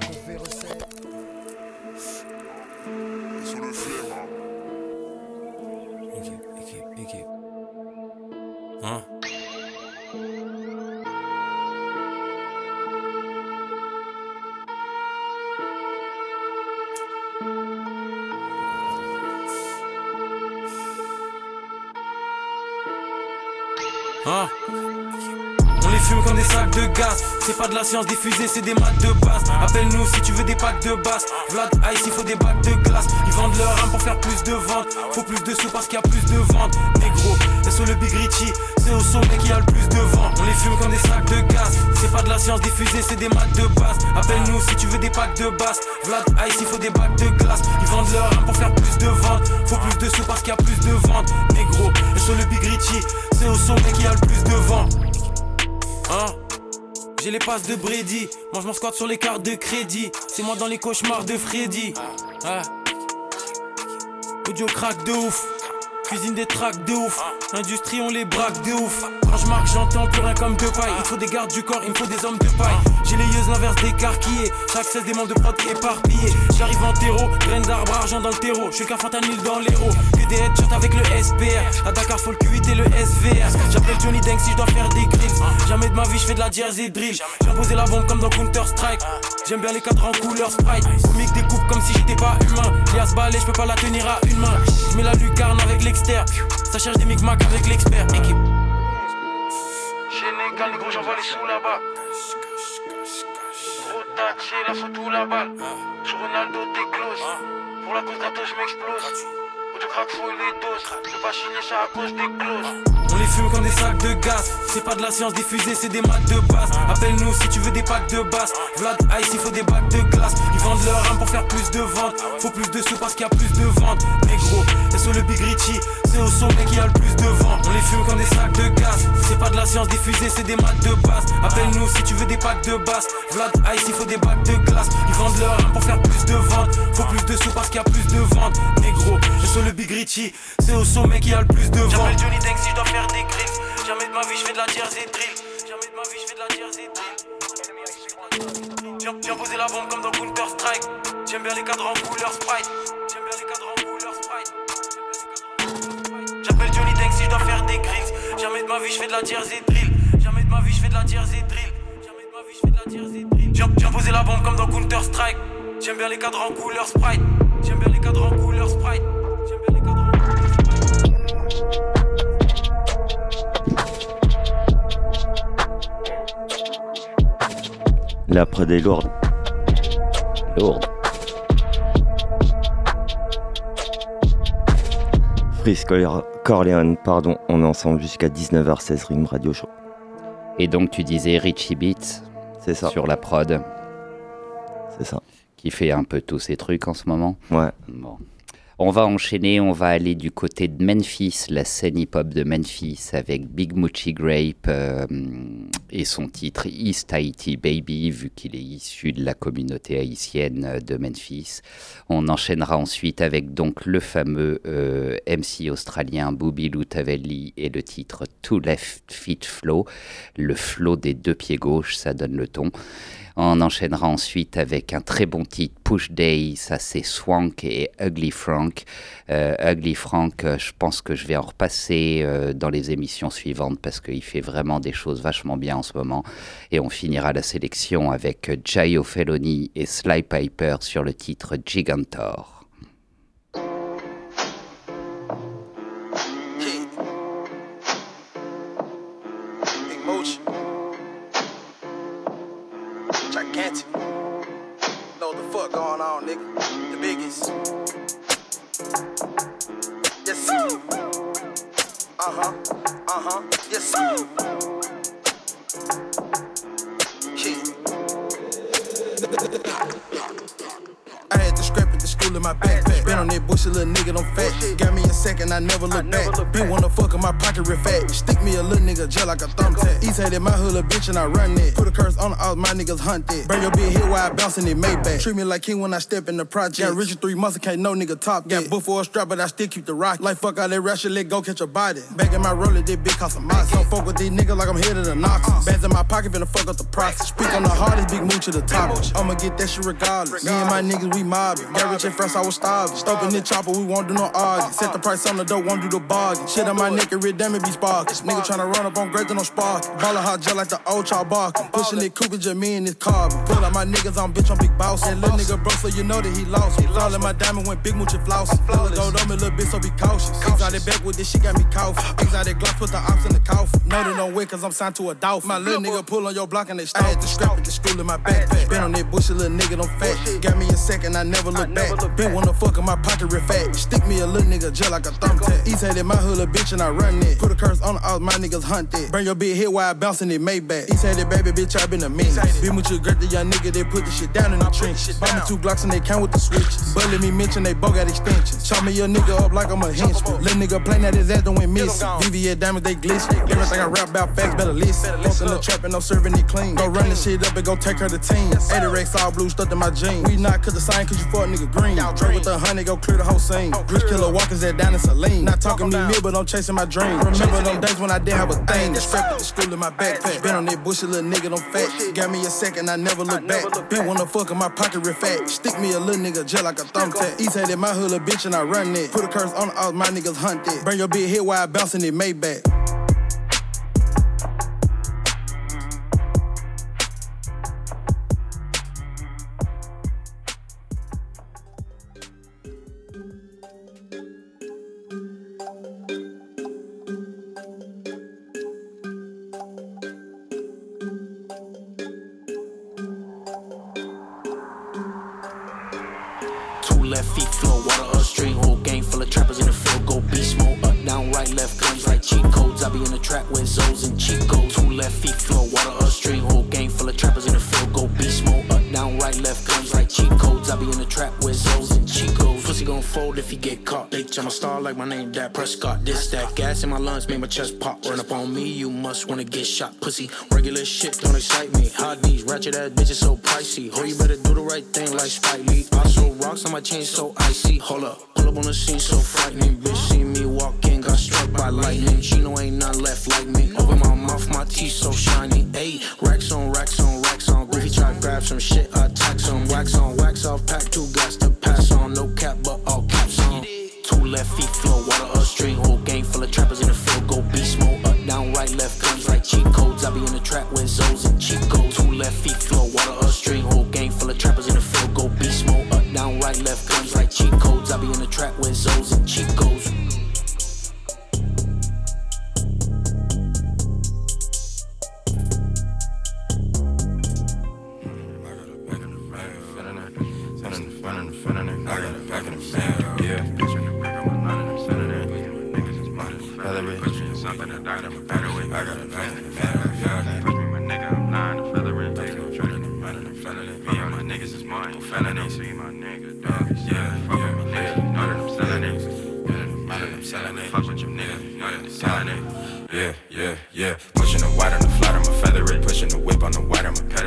de gaz. C'est pas de la science diffusée, c'est des maths de base. Appelle-nous si tu veux des packs de basse. Vlad Ice, il faut des bacs de glace. Ils vendent leur âme pour faire plus de ventes. Faut plus de sous parce qu'il y a plus de ventes. Négro, sur le Big Richie. C'est au sommet qu'il y a le plus de vent. On les fume comme des sacs de gaz. C'est pas de la science diffusée, c'est des maths de base. Appelle-nous si tu veux des packs de basse. Vlad Ice, il faut des bacs de glace. Ils vendent leur âme pour faire plus de ventes. Faut plus de sous parce qu'il y a plus de ventes. Négro, sur le Big Richie. C'est au sommet qu'il y a le plus de vent. Hein? J'ai les passes de Brady. Moi je m'en squatte sur les cartes de crédit. C'est moi dans les cauchemars de Freddy. Ouais. Audio crack de ouf. Cuisine des tracks de ouf. Industrie, on les braque de ouf. Quand je marque, j'entends plus rien comme de paille. Il faut des gardes du corps, il me faut des hommes de paille. J'ai les yeux l'inverse d'écarquillés. Chaque cesse des membres de prod éparpillés. J'arrive en terreau, graines d'arbre, argent dans le terreau. Je suis qu'un fentanyl dans l'héros. Que des headshots avec le SPR. À Dakar, faut le Q8 et le SVR. J'appelle Johnny Dank si je dois faire des grills. Jamais de ma vie, je fais de la jersey drill. J'ai posé la bombe comme dans Counter Strike. J'aime bien les cadres en couleur sprite. Comique découpe comme si j'étais pas humain. Lias balai, je peux pas la tenir à une main. Je mets la lucarne avec l'externe. Ça cherche des micmacs avec l'expert. Équipe. Sénégal, les gros, j'envoie les sous là-bas. Trop taché, la photo la balle. Je Ronaldo, t'es close. Pour la cause je m'explose. Les doses. Je des. On les fume comme des sacs de gaz. C'est pas de la science diffusée, c'est des maths de base. Appelle-nous si tu veux des packs de basse. Vlad Ice, il faut des bacs de glace. Ils vendent leur âme pour faire plus de ventes. Faut plus de sous parce qu'il y a plus de ventes. Négro, et sur le Big Richie, c'est au sommet qu'il y a le plus de vent. On les fume comme des sacs de gaz. C'est pas de la science diffusée, c'est des maths de base. Appelle-nous si tu veux des packs de basse. Vlad Ice, il faut des bacs de glace. Ils vendent leur âme pour faire plus de ventes. Faut plus de sous parce qu'il y a plus de ventes. Négro, sur le Big Richie, c'est au sommet qu'il y a le plus de vent. J'appelle Johnny Dank si je dois faire des grilles. Jamais de ma vie, je fais de la jersey drill. Jamais de ma vie, je fais de la jersey drill. Viens poser la bombe comme dans Counter Strike. J'aime bien les cadres en couleur Sprite. J'aime bien les cadres en couleur Sprite. J'appelle Johnny Dank si je dois faire des grilles. Jamais de ma vie, je fais de la jersey drill. Jamais de ma vie, je fais de la jersey drill. Jamais de ma vie, je fais de la jersey drill. Viens poser la bombe comme dans Counter Strike. J'aime bien les cadres en couleur Sprite. J'aime bien les cadres en couleur Sprite. La prod est lourde. Lourde. Freeze Cor- Corleone, pardon, on est ensemble jusqu'à 19h16 Rim Radio Show. Et donc tu disais Richie Beats C'est ça. sur la prod. C'est ça. Qui fait un peu tous ces trucs en ce moment. Ouais. Bon. On va enchaîner, on va aller du côté de Memphis, la scène hip-hop de Memphis, avec Big Moochie Grape euh, et son titre East Haiti Baby, vu qu'il est issu de la communauté haïtienne de Memphis. On enchaînera ensuite avec donc le fameux euh, MC australien Booby Lutavelli et le titre Two Left Feet Flow, le flow des deux pieds gauches, ça donne le ton. On enchaînera ensuite avec un très bon titre, Push Day, ça c'est Swank et Ugly Frank. Euh, Ugly Frank, euh, je pense que je vais en repasser euh, dans les émissions suivantes parce qu'il fait vraiment des choses vachement bien en ce moment. Et on finira la sélection avec Jayo Felony et Sly Piper sur le titre Gigantor. this. Scrap at the school in my backpack. Been on that bush, a little nigga, don't fat. Got me a second, I never look back. Been wanna fuck in my pocket real fat. Stick me a little nigga just like a thumbtack. East hated my hood, a bitch, and I run it. Put a curse on all my niggas hunt it. Bring your bitch here while I bouncing it Maybach. Treat me like king when I step in the project. Got rich in three months, and can't no nigga top. Got book for a strap, but I still keep the rock. Like fuck all that shit, let go catch a body. Back in my roller, this bitch cost a moss. Don't fuck with these niggas like I'm headed to Knox. Uh-huh. Bands in my pocket, finna fuck up the process. Speak on the hardest, big move to the top. I'ma get that shit regardless. Me and my niggas, we mobbing. Got rich at first, I was starving. Stopping the chopper, we won't do no arguing. Set the price on the dope, won't do the bargain. Shit on my neck, and red diamond be sparking. Nigga tryna run up on great, no spark. Ballin' hot just like the old child barking. Pushing it, Cooper, just me and this carbon. Pull out my niggas on bitch, I'm big boss. And little nigga broke, so you know that he lost. Fall in my diamond when big mooch and floss. A gold on me, little bitch, so be cautious. Exotic back with this shit got me coughing. Exotic gloss, put the ops in the coffin. Know they don't win, cause I'm signed to a dolphin. My little nigga pull on your block and they stop. I had to scrap at the school in my backpack. Been on that bush, little nigga, don't fat. Got me a second, I never look back. Been wanna fuck in my pocket real fat. Stick me a little nigga just like a thumbtack. East hated my hood, a bitch, and I run it. Put a curse on all my niggas hunt it. Bring your big hit while I bouncing it Maybach. East hated baby, bitch, I been a menace. Been with your great, the young nigga, they put the shit down in the trench. Buy me two Glocks and they count with the switch. But let me mention they both got extensions. Chop me a nigga up like I'm a henchman. Let nigga play that his ass don't went missing. VVS diamonds, they glisten. Everything I rap about facts, better listen. Fuck in the trap and no serving it clean. Go run this shit up and go take her to team. 80 racks all blue stuck in my jeans. We not cause the sign cause you fuck nigga green. Drink with the honey, go clear the whole scene. Rich killer walkers that down in Saline. Not talking me me, but I'm chasing my dream. Remember them days when I didn't have a thing. The strap at the school in my backpack. Been on that bush, a little nigga, don't fat. Got me a second, I never look back. Been wanna fuck in my pocket real fat. Stick me a little nigga just like a thumbtack. East hated my hood, a bitch, and I run it. Put a curse on all my niggas hunt it. Bring your big hit while I bouncing it Maybach. Trap with Zoes and Chico. Two left feet flow, water upstream, whole gang full of trappers in the field. Go beast mode, up, down, right, left, guns like cheat codes. I be in the trap with Zoes and Chico. Pussy gon' fold if he get caught. Bitch, I'm a star like my name, that Prescott. This, that, gas in my lungs made my chest pop. Run up on me, you must wanna get shot. Pussy, regular shit don't excite me. Hot these ratchet ass bitches so pricey. Ho, you better do the right thing like Spike Lee. I so rocks on my chain so icy. Hold up, pull up on the scene so frightening. Bitch, see me walk in, got struck by lightning. Left like me. Open my mouth, my teeth so shiny. Ayy,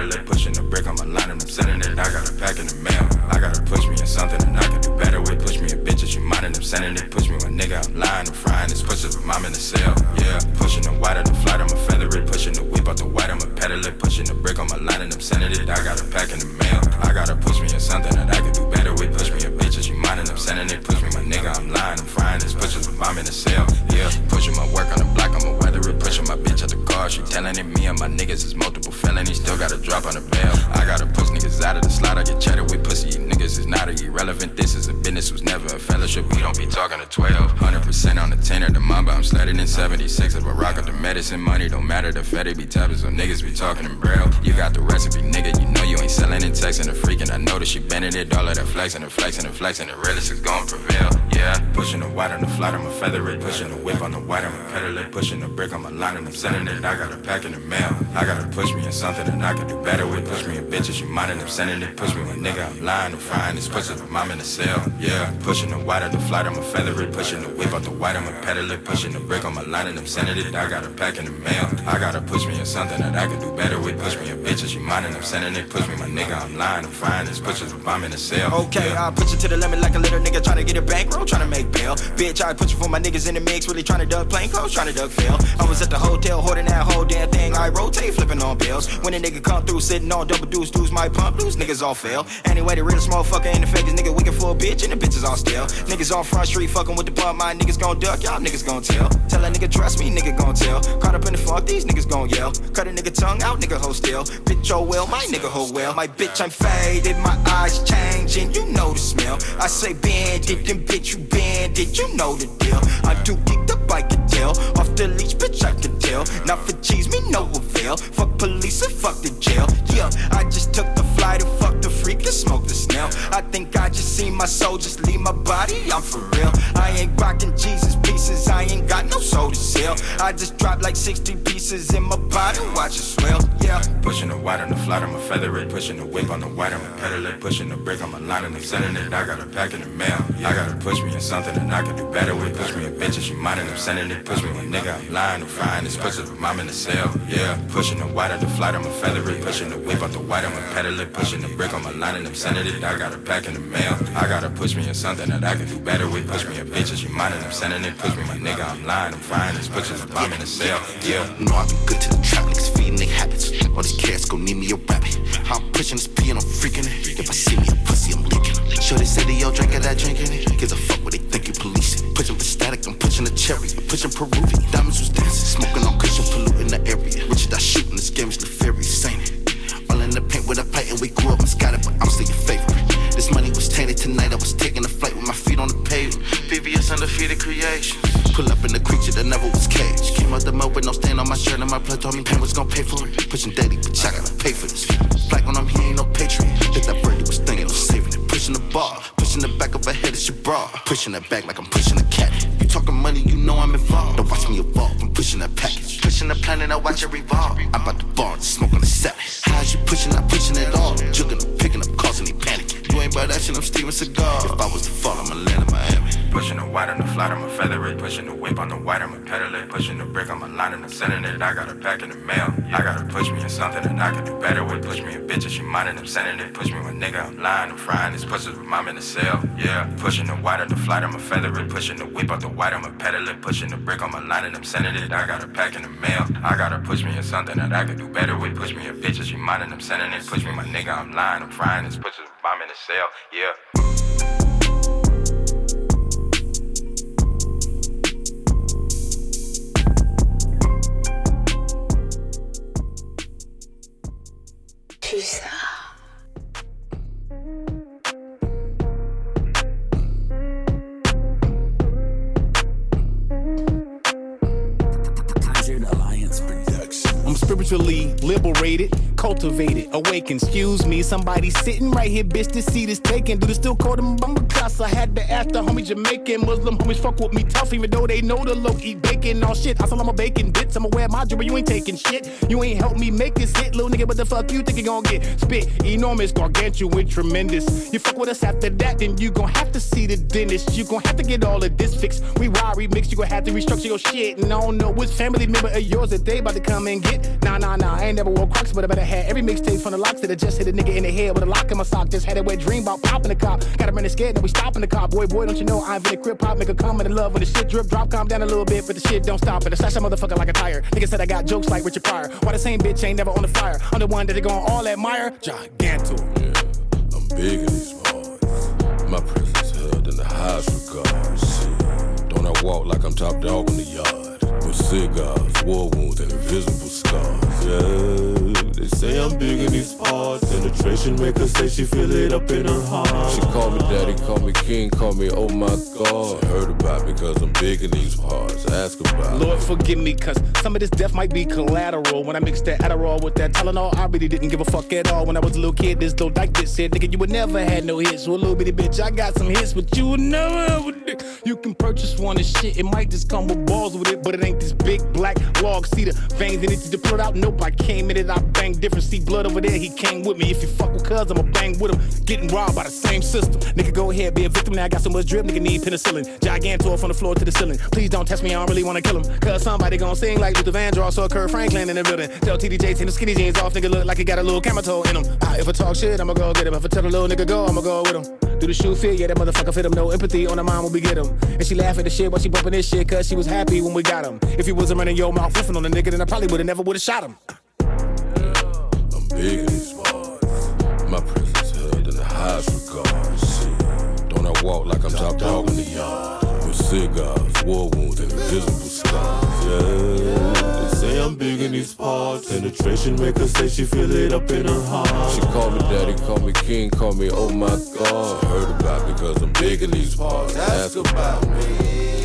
it. Pushing the brick on my line, and I'm sending it. I got a pack in the mail. Medicine. Money don't matter. The Fed be tapping, so niggas be talking in braille. You got the recipe, nigga. You know you ain't selling in texting the freaking. I know that she bending it. All of that flexing and flexing and flexing. The realest is gonna prevail. Yeah. Pushing the white on the flat, I'ma feather it. Pushing the whip on the white, I'ma pedal it. Pushing the brick on my line, and I'm sending it. I got a pack in the mail. I gotta push me in something that I can do better with. Push me in bitches, you mind, and I'm sending it. Push me, my nigga, I'm lying, I'm frying. This pushes with mom in the cell. Yeah. Pushing the white on the flat, I'ma feather it. Pushing the whip out the white, I'ma pedal it. Pushing the brick on my line, and I'm sending it. I got a pack in the mail. I gotta push me in something that I can do better with. Push me in bitches, you mind, and I'm sending it. Push me, my nigga, I'm lying, I'm frying. This pushes with mom in the cell. Okay, Yeah. I put you to the limit like a little nigga trying to get a bankroll, trying to make bail. Bitch, I put you for my niggas in the mix, really trying to duck plain clothes, trying to duck fail. I was at the hotel hoarding that whole damn thing. I rotate, flipping on bills. When a nigga come through, sitting on double deuce, dudes might pump loose, niggas all fail. Anyway, the realest motherfucker in the fakest nigga wicked for a bitch, and the bitches all still. Niggas on front street fucking with the pump, my niggas gon' duck, y'all niggas gon' tell. Tell a nigga trust me, nigga gon' tell. Caught up in the funk, these niggas gon' yell. Cut a nigga tongue out, nigga hold still. Bitch, oh well, my nigga hold well. My bitch, I'm faded, my eyes changing, you know the smell. I say bend it, then bitch, you bend it, you know the deal. I'm too geeked up, I Off the leash, bitch, I can tell. Not for cheese, me no avail. Fuck police and fuck the jail. Yeah, I just took the flight and smoke the snail. I think I just seen my soul just leave my body. I'm for real. I ain't rocking Jesus pieces. I ain't got no soul to sell. I just dropped like 60 pieces in my body. Watch it swell. Yeah. Pushing the white on the flat, I'ma feather it. Pushing the whip on the white, I'ma pedal it. Pushing the brick on my line, and I'm sending it. I got a pack in the mail. I gotta push me in something that I can do better with. Push me in bitches, you mind, and I'm sending it. Push me, my nigga, I'm lying, I'm frying. This pushes with mom in the cell. Yeah. Pushing the white on the flat, I'ma feather it. Pushing the whip on the white, I'ma pedal it. Pushing the brick my line, and I'm sending it. I got a pack in the mail. I gotta push me in something that I can do better with. Push me in bitches, you mind, and I'm sending it. Push me, my nigga, I'm lying, I'm. This pushes with mom in the cell. Yeah. Know I be good to the trap niggas feeding their habits. All these cats gon' need me a rabbit. I'm pushing this P and I'm freaking it. If I see me a pussy, I'm licking it. Sure they say they all drink that drinking it. Gives a fuck what they think you policing. Pushing for static, I'm pushing a cherry. I'm pushing Peruvian. Diamonds was dancing, smoking on cushion, polluting the area. Richard, I shooting this game is nefarious, ain't it? All in the paint with a paint and we PVS undefeated creation. Pull up in the creature that never was caged. Came out the mud with no stain on my shirt, and my blood told me pain was gonna pay for it. Pushing daily, bitch, I gotta pay for this. Flag on him, he ain't no patriot. Hit that birdie was thinking of saving it. Pushing the bar, pushing the back of her head, it's your bra. Pushing that back like I'm pushing a cat. You talking money, you know I'm involved. Don't watch me evolve, I'm pushing that package. Pushing the planet, I watch it revolve. I'm about to bar on the set. How's you pushing, not pushing it all. Jugging, I'm picking up, causing me panic. Ain't about that shit, I'm Steven Seagal. If I was to fall, I'ma land in Miami. Pushing the white on the flat, I'ma feather it. Pushing the whip on the white, I'ma pedal it. Pushing the brick my line, and I'm sending it. I got a pack in the mail. I gotta push me in something that I can do better with. Push me in bitches, you mind, and I'm sending it. Push me with nigga, I'm lying, I'm frying. This pushes with mom in the cell. Yeah. Pushing the white on the flat, I'ma feather it. Pushing the whip on the white, I'ma pedal it. Pushing the brick my line, and I'm sending it. I got a pack in the mail. I gotta push me in something that I can do better with. Push me in bitches, you mind, and I'm sending it. Push me, my nigga, I'm lying, I'm frying. This pushes with mom in the cell. Yeah. Putain. I'm spiritually liberated, cultivated, awakened. Excuse me, somebody sitting right here, bitch. This seat is taken. Do they still call them bumper class? I had to ask the homie Jamaican Muslim homies fuck with me tough, even though they know the low eat bacon. All shit, I said I'm a bacon bits. I'ma wear my jewelry. You ain't taking shit. You ain't help me make this hit, little nigga. What the fuck you think you gon' get? Spit enormous, gargantuan, tremendous. You fuck with us after that, then you gon' have to see the dentist. You gon' have to get all of this fixed. We wild remix, you gon' have to restructure your shit. And I don't know which family member of yours that they about to come and get. Nah, nah, nah. I ain't never wore Crocs, but I better had every mixtape from the locks that I just hit a nigga in the head with a lock in my sock. Just had a wet dream about popping the cop. Got a minute scared, now we stopping the cop. Boy, boy, don't you know I invented crib pop, make a comment in love when the shit drip, drop, calm down a little bit, but the shit don't stop. And I slash a motherfucker like a tire. Nigga said I got jokes like Richard Pryor. Why the same bitch ain't never on the fire? I'm the one that they gon' all admire. Gigantor. I'm big in these parts. My presence held in the highest regard. Shit. Don't I walk like I'm top dog in the yard? With cigars, war wounds, and invisible scars. Yeah, these parts. Penetration make her say she feel it up in her heart. She call me daddy, call me king, call me oh my god. She heard about me cause I'm big in these parts. Ask about Lord forgive me, cause some of this death might be collateral. When I mixed that Adderall with that Tylenol, I really didn't give a fuck at all. When I was a little kid, this little dyke this said, nigga, you would never had no hits. So a little bitty bitch, I got some hits, but you would never have a dick. You can purchase one and shit, it might just come with balls with it, but it ain't this big black log. See the veins in it to put out? Nope, I came in it, I bang different. See blood over there, he came with me. If you fuck with cuz, I'ma bang with him. Getting robbed by the same system. Nigga, go ahead, be a victim. Now I got so much drip, nigga need penicillin. Gigantor from the floor to the ceiling. Please don't test me, I don't really wanna kill him. Cause somebody gon' sing like Luther Vandross or Kurt Franklin in the building. Tell TDJ, take the skinny jeans off, nigga look like he got a little camel toe in him. If I talk shit, I'ma go get him. If I tell a little nigga go, I'ma go with him. Do the shoe fit? Yeah, that motherfucker fit him. No empathy on the mind when we get him. And she laugh at the shit while she bumping this shit, cause she was happy when we got him. If he wasn't running your mouth riffing on the nigga, then I probably would've never would've shot him. Big in these parts. My presence held in the highest regard. Don't I walk like I'm top dog in the yard? With cigars, war wounds, and invisible scars. Yeah, they say I'm big in these parts. Penetration make her say she feel it up in her heart. She call me daddy, call me king, call me oh my god. She heard about cause I'm big in these parts. Ask about me.